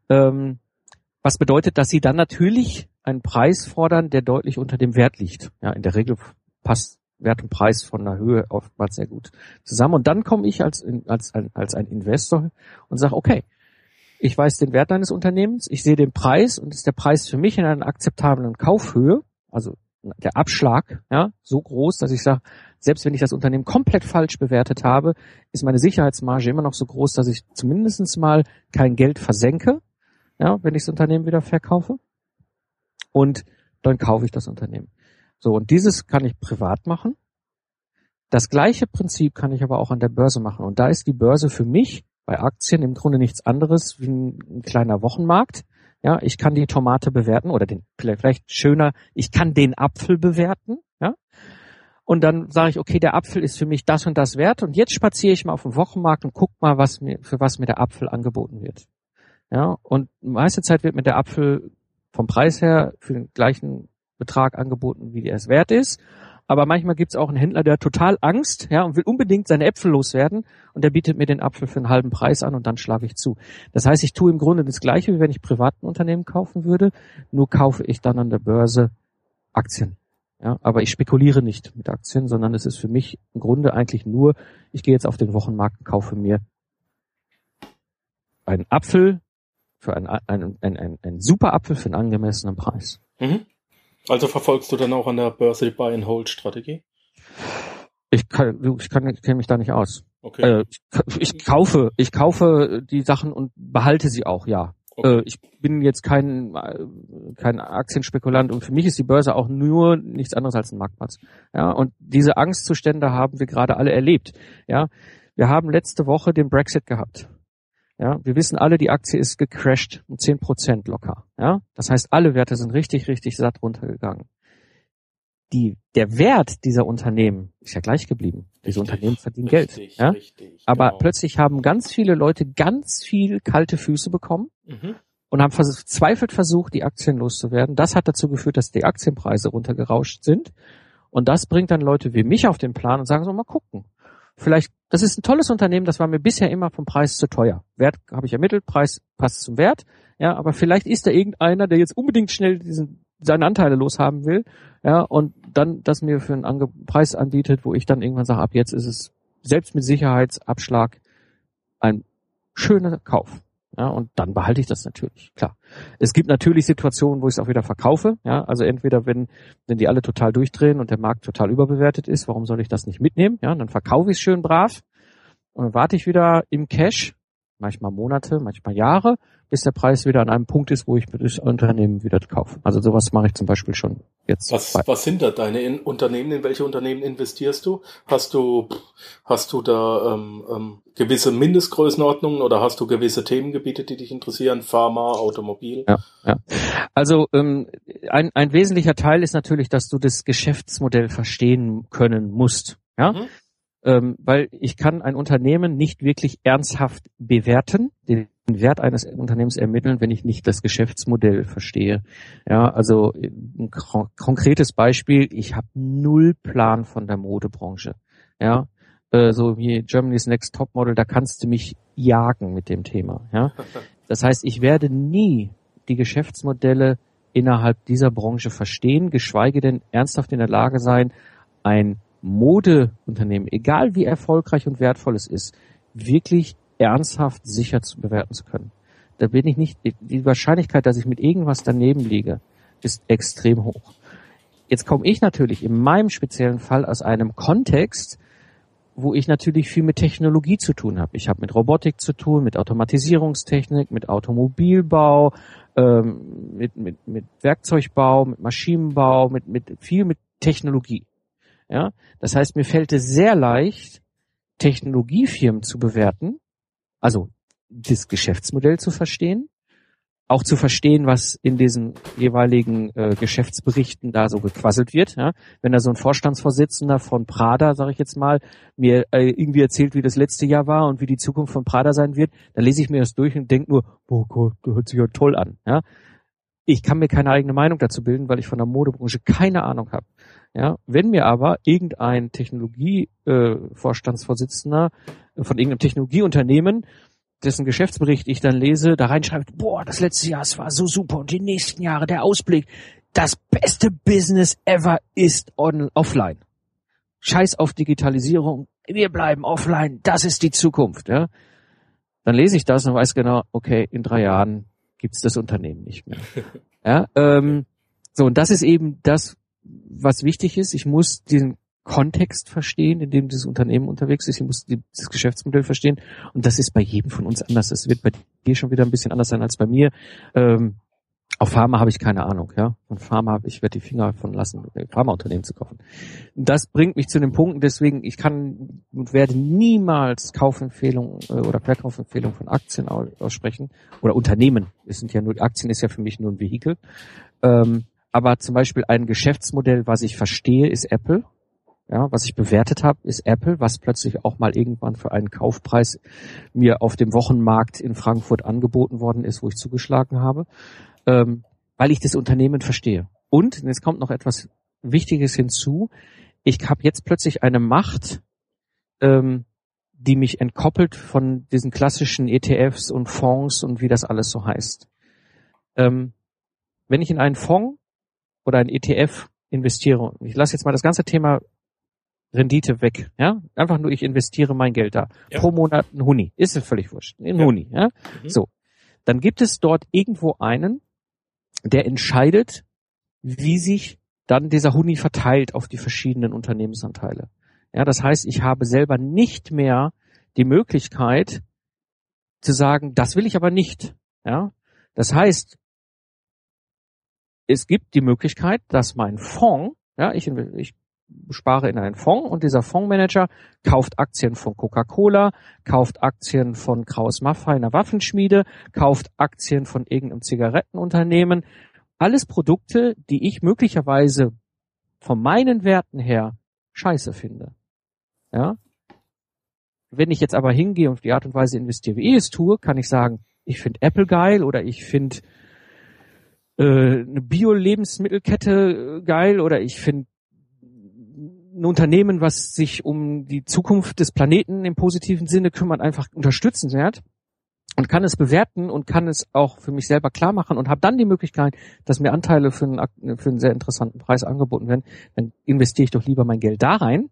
Ähm, was bedeutet, dass sie dann natürlich einen Preis fordern, der deutlich unter dem Wert liegt. Ja, in der Regel passt Wert und Preis von der Höhe oftmals sehr gut zusammen. Und dann komme ich als, als, als ein Investor und sage, okay, ich weiß den Wert deines Unternehmens, ich sehe den Preis und ist der Preis für mich in einer akzeptablen Kaufhöhe, also der Abschlag, ja, so groß, dass ich sage, selbst wenn ich das Unternehmen komplett falsch bewertet habe, ist meine Sicherheitsmarge immer noch so groß, dass ich zumindestens mal kein Geld versenke, ja, wenn ich das Unternehmen wieder verkaufe und dann kaufe ich das Unternehmen. So, und dieses kann ich privat machen. Das gleiche Prinzip kann ich aber auch an der Börse machen. Und da ist die Börse für mich bei Aktien im Grunde nichts anderes wie ein, ein kleiner Wochenmarkt. Ja, ich kann die Tomate bewerten oder den, vielleicht schöner, ich kann den Apfel bewerten. Ja, und dann sage ich, okay, der Apfel ist für mich das und das wert. Und jetzt spaziere ich mal auf den Wochenmarkt und guck mal, was mir, für was mir der Apfel angeboten wird. Ja, und meiste Zeit wird mir der Apfel vom Preis her für den gleichen Betrag angeboten, wie der es wert ist. Aber manchmal gibt es auch einen Händler, der total Angst, ja, und will unbedingt seine Äpfel loswerden und der bietet mir den Apfel für einen halben Preis an und dann schlage ich zu. Das heißt, ich tue im Grunde das Gleiche, wie wenn ich privaten Unternehmen kaufen würde, nur kaufe ich dann an der Börse Aktien. Ja, aber ich spekuliere nicht mit Aktien, sondern es ist für mich im Grunde eigentlich nur, ich gehe jetzt auf den Wochenmarkt und kaufe mir einen Apfel für einen, einen, einen, einen, super Apfel für einen angemessenen Preis. Mhm. Also verfolgst du dann auch an der Börse die Buy-and-Hold-Strategie? Ich kann, ich kann, ich kenne mich da nicht aus. Okay. Äh, ich, ich, kaufe, ich kaufe die Sachen und behalte sie auch, ja. Okay. Äh, ich bin jetzt kein, kein Aktienspekulant und für mich ist die Börse auch nur nichts anderes als ein Marktplatz. Ja, und diese Angstzustände haben wir gerade alle erlebt. Ja, wir haben letzte Woche den Brexit gehabt. Ja, wir wissen alle, die Aktie ist gecrashed um zehn Prozent locker. Ja, das heißt, alle Werte sind richtig, richtig satt runtergegangen. Die, der Wert dieser Unternehmen ist ja gleich geblieben. Diese richtig, Unternehmen verdienen richtig, Geld. Ja? Richtig, Aber genau. plötzlich haben ganz viele Leute ganz viel kalte Füße bekommen. Mhm. und haben verzweifelt versucht, die Aktien loszuwerden. Das hat dazu geführt, dass die Aktienpreise runtergerauscht sind. Und das bringt dann Leute wie mich auf den Plan und sagen so, mal gucken. Vielleicht, das ist ein tolles Unternehmen, das war mir bisher immer vom Preis zu teuer. Wert habe ich ermittelt, Preis passt zum Wert. Ja, aber vielleicht ist da irgendeiner, der jetzt unbedingt schnell diesen, seine Anteile loshaben will. Ja, und dann das mir für einen Ange Preis anbietet, wo ich dann irgendwann sage, ab jetzt ist es selbst mit Sicherheitsabschlag ein schöner Kauf. Ja, und dann behalte ich das natürlich, klar. Es gibt natürlich Situationen, wo ich es auch wieder verkaufe. Ja, also entweder wenn, wenn die alle total durchdrehen und der Markt total überbewertet ist, warum soll ich das nicht mitnehmen? Ja, dann verkaufe ich es schön brav und dann warte ich wieder im Cash, manchmal Monate, manchmal Jahre, bis der Preis wieder an einem Punkt ist, wo ich das Unternehmen wieder kaufe. Also sowas mache ich zum Beispiel schon jetzt. Was, was sind da deine in Unternehmen? In welche Unternehmen investierst du? Hast du, hast du da ähm, ähm, gewisse Mindestgrößenordnungen oder hast du gewisse Themengebiete, die dich interessieren? Pharma, Automobil? Ja, ja. Also ähm, ein, ein wesentlicher Teil ist natürlich, dass du das Geschäftsmodell verstehen können musst. Ja. Mhm ähm, weil ich kann ein Unternehmen nicht wirklich ernsthaft bewerten, den Wert eines Unternehmens ermitteln, wenn ich nicht das Geschäftsmodell verstehe. Ja, also ein konkretes Beispiel, ich habe null Plan von der Modebranche. Ja, äh, so wie Germany's Next Top Model, da kannst du mich jagen mit dem Thema. Ja, das heißt, ich werde nie die Geschäftsmodelle innerhalb dieser Branche verstehen, geschweige denn ernsthaft in der Lage sein, ein Modeunternehmen, egal wie erfolgreich und wertvoll es ist, wirklich ernsthaft sicher zu bewerten zu können. Da bin ich nicht, die Wahrscheinlichkeit, dass ich mit irgendwas daneben liege, ist extrem hoch. Jetzt komme ich natürlich in meinem speziellen Fall aus einem Kontext, wo ich natürlich viel mit Technologie zu tun habe. Ich habe mit Robotik zu tun, mit Automatisierungstechnik, mit Automobilbau, ähm, mit, mit, mit Werkzeugbau, mit Maschinenbau, mit, mit viel mit Technologie. Ja, das heißt, mir fällt es sehr leicht, Technologiefirmen zu bewerten, also das Geschäftsmodell zu verstehen, auch zu verstehen, was in diesen jeweiligen äh, Geschäftsberichten da so gequasselt wird. Ja? Wenn da so ein Vorstandsvorsitzender von Prada, sage ich jetzt mal, mir äh, irgendwie erzählt, wie das letzte Jahr war und wie die Zukunft von Prada sein wird, dann lese ich mir das durch und denke nur, oh Gott, das hört sich ja toll an. Ja? Ich kann mir keine eigene Meinung dazu bilden, weil ich von der Modebranche keine Ahnung habe. Ja, wenn mir aber irgendein Technologievorstandsvorsitzender äh, von irgendeinem Technologieunternehmen, dessen Geschäftsbericht ich dann lese, da reinschreibt, boah, das letzte Jahr, es war so super und die nächsten Jahre, der Ausblick, das beste Business ever ist on, offline. Scheiß auf Digitalisierung, wir bleiben offline, das ist die Zukunft. Ja? Dann lese ich das und weiß genau, okay, in drei Jahren gibt's das Unternehmen nicht mehr. Ja, ähm, so, und das ist eben das, was wichtig ist, ich muss diesen Kontext verstehen, in dem dieses Unternehmen unterwegs ist. Ich muss die, das Geschäftsmodell verstehen. Und das ist bei jedem von uns anders. Das wird bei dir schon wieder ein bisschen anders sein als bei mir. Ähm, auf Pharma habe ich keine Ahnung, ja. Und Pharma ich werde die Finger von lassen, Pharmaunternehmen zu kaufen. Das bringt mich zu den Punkten, deswegen ich kann und werde niemals Kaufempfehlungen äh, oder Verkaufempfehlungen von Aktien aussprechen oder Unternehmen. Es sind ja nur Aktien ist ja für mich nur ein Vehikel. Ähm, aber zum Beispiel ein Geschäftsmodell, was ich verstehe, ist Apple. Ja, was ich bewertet habe, ist Apple, was plötzlich auch mal irgendwann für einen Kaufpreis mir auf dem Wochenmarkt in Frankfurt angeboten worden ist, wo ich zugeschlagen habe, ähm, weil ich das Unternehmen verstehe. Und jetzt kommt noch etwas Wichtiges hinzu. Ich habe jetzt plötzlich eine Macht, ähm, die mich entkoppelt von diesen klassischen ETFs und Fonds und wie das alles so heißt. Ähm, wenn ich in einen Fonds oder ein ETF investiere, ich lasse jetzt mal das ganze Thema Rendite weg, ja, einfach nur ich investiere mein Geld da, ja. pro Monat ein Huni, ist es völlig wurscht, ein ja. Huni, ja, mhm. so, dann gibt es dort irgendwo einen, der entscheidet, wie sich dann dieser Huni verteilt auf die verschiedenen Unternehmensanteile. Ja, das heißt, ich habe selber nicht mehr die Möglichkeit zu sagen, das will ich aber nicht. Ja, das heißt, es gibt die Möglichkeit, dass mein Fonds, ja, ich, ich spare in einen Fonds und dieser Fondsmanager kauft Aktien von Coca-Cola, kauft Aktien von Kraus Maffei, einer Waffenschmiede, kauft Aktien von irgendeinem Zigarettenunternehmen. Alles Produkte, die ich möglicherweise von meinen Werten her scheiße finde. Ja? Wenn ich jetzt aber hingehe und auf die Art und Weise investiere, wie ich es tue, kann ich sagen, ich finde Apple geil oder ich finde äh, eine Bio-Lebensmittelkette geil oder ich finde ein Unternehmen, was sich um die Zukunft des Planeten im positiven Sinne kümmert, einfach unterstützenswert und kann es bewerten und kann es auch für mich selber klar machen und habe dann die Möglichkeit, dass mir Anteile für einen, für einen sehr interessanten Preis angeboten werden, dann investiere ich doch lieber mein Geld da rein.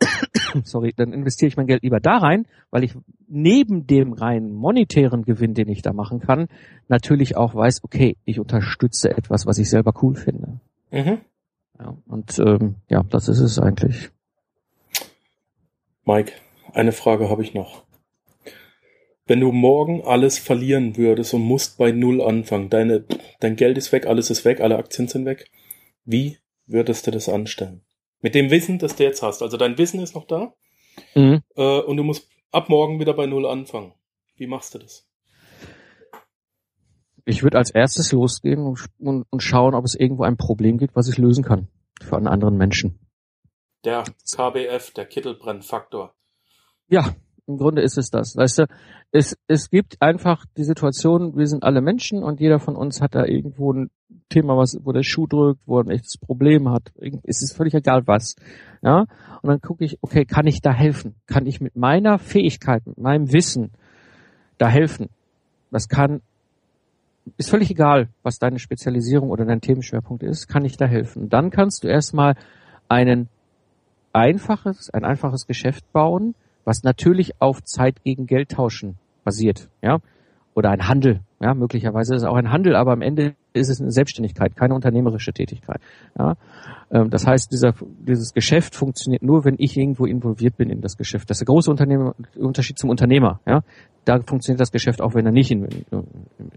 Sorry, dann investiere ich mein Geld lieber da rein, weil ich neben dem rein monetären Gewinn, den ich da machen kann, natürlich auch weiß, okay, ich unterstütze etwas, was ich selber cool finde. Mhm. Ja, und ähm, ja, das ist es eigentlich. Mike, eine Frage habe ich noch. Wenn du morgen alles verlieren würdest und musst bei Null anfangen, deine, dein Geld ist weg, alles ist weg, alle Aktien sind weg, wie würdest du das anstellen? Mit dem Wissen, das du jetzt hast. Also dein Wissen ist noch da mhm. äh, und du musst ab morgen wieder bei Null anfangen. Wie machst du das? Ich würde als erstes losgehen und, und, und schauen, ob es irgendwo ein Problem gibt, was ich lösen kann für einen anderen Menschen. Der KBF, der Kittelbrennfaktor. Ja, im Grunde ist es das. Weißt du, es, es gibt einfach die Situation, wir sind alle Menschen und jeder von uns hat da irgendwo ein Thema, was, wo der Schuh drückt, wo er ein echtes Problem hat. Es ist völlig egal was. Ja. Und dann gucke ich, okay, kann ich da helfen? Kann ich mit meiner Fähigkeit, mit meinem Wissen da helfen? Das kann, ist völlig egal, was deine Spezialisierung oder dein Themenschwerpunkt ist, kann ich da helfen. dann kannst du erstmal einen einfaches, ein einfaches Geschäft bauen, was natürlich auf Zeit gegen Geld tauschen basiert, ja, oder ein Handel, ja, möglicherweise ist es auch ein Handel, aber am Ende ist es eine Selbstständigkeit, keine unternehmerische Tätigkeit, ja. Ähm, das heißt, dieser, dieses Geschäft funktioniert nur, wenn ich irgendwo involviert bin in das Geschäft. Das ist der große Unternehmer, Unterschied zum Unternehmer, ja. Da funktioniert das Geschäft auch, wenn er nicht in, in,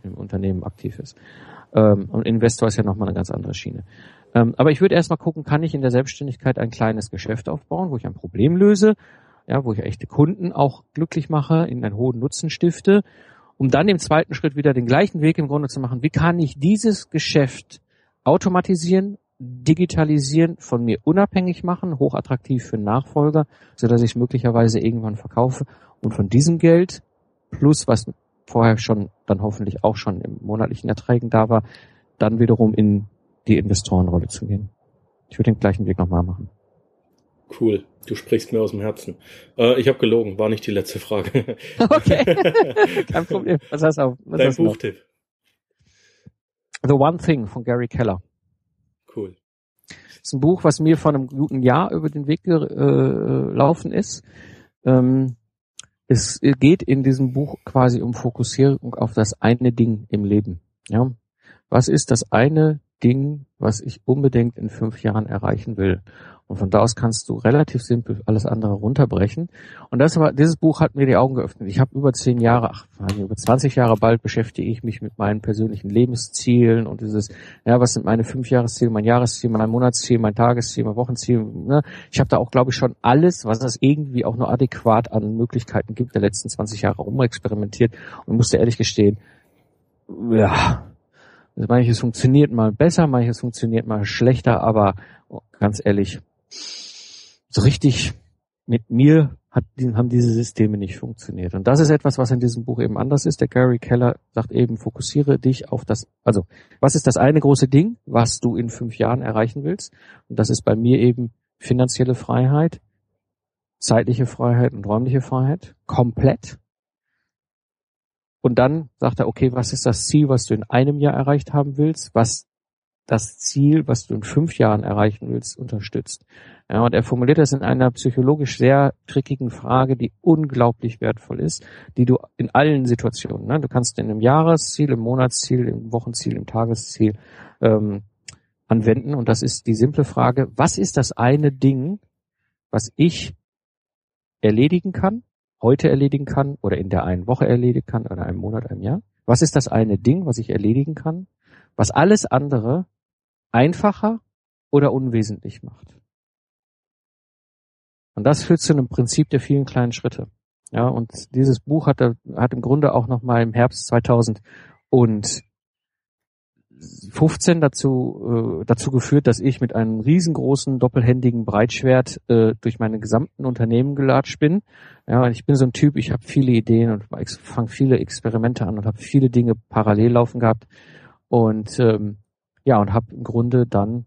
im, Unternehmen aktiv ist. Ähm, und Investor ist ja nochmal eine ganz andere Schiene. Ähm, aber ich würde erstmal gucken, kann ich in der Selbstständigkeit ein kleines Geschäft aufbauen, wo ich ein Problem löse ja, wo ich echte Kunden auch glücklich mache, in einen hohen Nutzen stifte, um dann im zweiten Schritt wieder den gleichen Weg im Grunde zu machen. Wie kann ich dieses Geschäft automatisieren, digitalisieren, von mir unabhängig machen, hochattraktiv für Nachfolger, so dass ich es möglicherweise irgendwann verkaufe und von diesem Geld plus was vorher schon dann hoffentlich auch schon im monatlichen Erträgen da war, dann wiederum in die Investorenrolle zu gehen. Ich würde den gleichen Weg nochmal machen. Cool. Du sprichst mir aus dem Herzen. Äh, ich habe gelogen, war nicht die letzte Frage. Okay. Kein Problem. Was hast du? Was Dein Buchtipp. The One Thing von Gary Keller. Cool. Das ist ein Buch, was mir vor einem guten Jahr über den Weg gelaufen äh, ist. Ähm, es geht in diesem Buch quasi um Fokussierung auf das eine Ding im Leben. Ja. Was ist das eine Ding, was ich unbedingt in fünf Jahren erreichen will? Und von da aus kannst du relativ simpel alles andere runterbrechen. Und das war, dieses Buch hat mir die Augen geöffnet. Ich habe über zehn Jahre, ach, über 20 Jahre bald beschäftige ich mich mit meinen persönlichen Lebenszielen und dieses, ja, was sind meine Fünfjahresziele, mein Jahresziel, mein Monatsziel, mein Tagesziel, mein Wochenziel. Ne? Ich habe da auch, glaube ich, schon alles, was es irgendwie auch nur adäquat an Möglichkeiten gibt, der letzten 20 Jahre umexperimentiert und musste ehrlich gestehen, ja, manches funktioniert mal besser, manches funktioniert mal schlechter, aber ganz ehrlich, so richtig mit mir hat, haben diese Systeme nicht funktioniert. Und das ist etwas, was in diesem Buch eben anders ist. Der Gary Keller sagt eben, fokussiere dich auf das, also, was ist das eine große Ding, was du in fünf Jahren erreichen willst? Und das ist bei mir eben finanzielle Freiheit, zeitliche Freiheit und räumliche Freiheit, komplett. Und dann sagt er, okay, was ist das Ziel, was du in einem Jahr erreicht haben willst? Was das Ziel, was du in fünf Jahren erreichen willst, unterstützt. Ja, und er formuliert das in einer psychologisch sehr trickigen Frage, die unglaublich wertvoll ist, die du in allen Situationen, ne, du kannst in einem Jahresziel, im Monatsziel, im Wochenziel, im Tagesziel ähm, anwenden. Und das ist die simple Frage, was ist das eine Ding, was ich erledigen kann, heute erledigen kann oder in der einen Woche erledigen kann oder einem Monat, einem Jahr? Was ist das eine Ding, was ich erledigen kann, was alles andere einfacher oder unwesentlich macht. Und das führt zu einem Prinzip der vielen kleinen Schritte. Ja, und dieses Buch hat, hat im Grunde auch noch mal im Herbst 2017 15 dazu, äh, dazu geführt, dass ich mit einem riesengroßen doppelhändigen Breitschwert äh, durch meine gesamten Unternehmen gelatscht bin. Ja, ich bin so ein Typ, ich habe viele Ideen und fange viele Experimente an und habe viele Dinge parallel laufen gehabt. Und ähm, ja, und habe im Grunde dann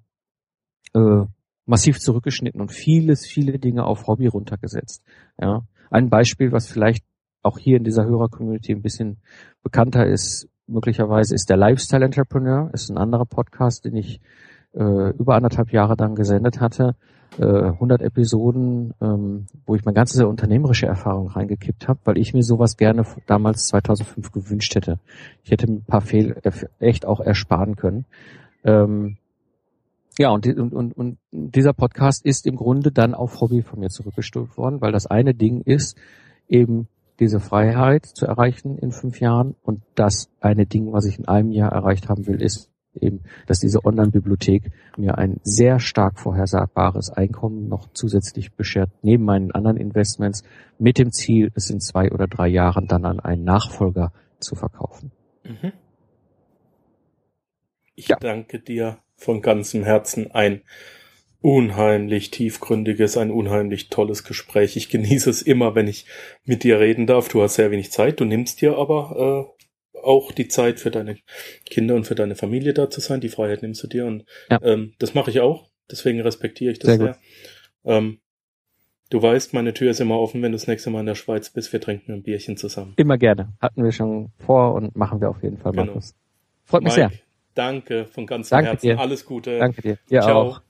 äh, massiv zurückgeschnitten und vieles, viele Dinge auf Hobby runtergesetzt. Ja, ein Beispiel, was vielleicht auch hier in dieser Hörer-Community ein bisschen bekannter ist, möglicherweise ist der Lifestyle Entrepreneur, ist ein anderer Podcast, den ich äh, über anderthalb Jahre dann gesendet hatte. Äh, 100 Episoden, ähm, wo ich meine ganze unternehmerische Erfahrung reingekippt habe, weil ich mir sowas gerne damals 2005 gewünscht hätte. Ich hätte ein paar Fehl äh, echt auch ersparen können. Ähm, ja, und, und, und, und dieser Podcast ist im Grunde dann auf Hobby von mir zurückgestuft worden, weil das eine Ding ist, eben diese Freiheit zu erreichen in fünf Jahren. Und das eine Ding, was ich in einem Jahr erreicht haben will, ist eben, dass diese Online-Bibliothek mir ein sehr stark vorhersagbares Einkommen noch zusätzlich beschert, neben meinen anderen Investments, mit dem Ziel, es in zwei oder drei Jahren dann an einen Nachfolger zu verkaufen. Mhm. Ich ja. danke dir von ganzem Herzen ein unheimlich tiefgründiges, ein unheimlich tolles Gespräch. Ich genieße es immer, wenn ich mit dir reden darf. Du hast sehr wenig Zeit, du nimmst dir aber äh, auch die Zeit für deine Kinder und für deine Familie da zu sein. Die Freiheit nimmst du dir und ja. ähm, das mache ich auch. Deswegen respektiere ich das sehr. sehr. Ähm, du weißt, meine Tür ist immer offen, wenn du das nächste Mal in der Schweiz bist. Wir trinken ein Bierchen zusammen. Immer gerne. Hatten wir schon vor und machen wir auf jeden Fall, genau. Freut mich Mike, sehr. Danke von ganzem danke Herzen. Dir. Alles Gute. Danke dir. Dir Ciao. auch.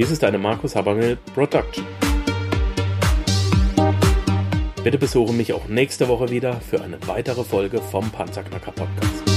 Dies ist eine Markus Habermill Production. Bitte besuche mich auch nächste Woche wieder für eine weitere Folge vom Panzerknacker Podcast.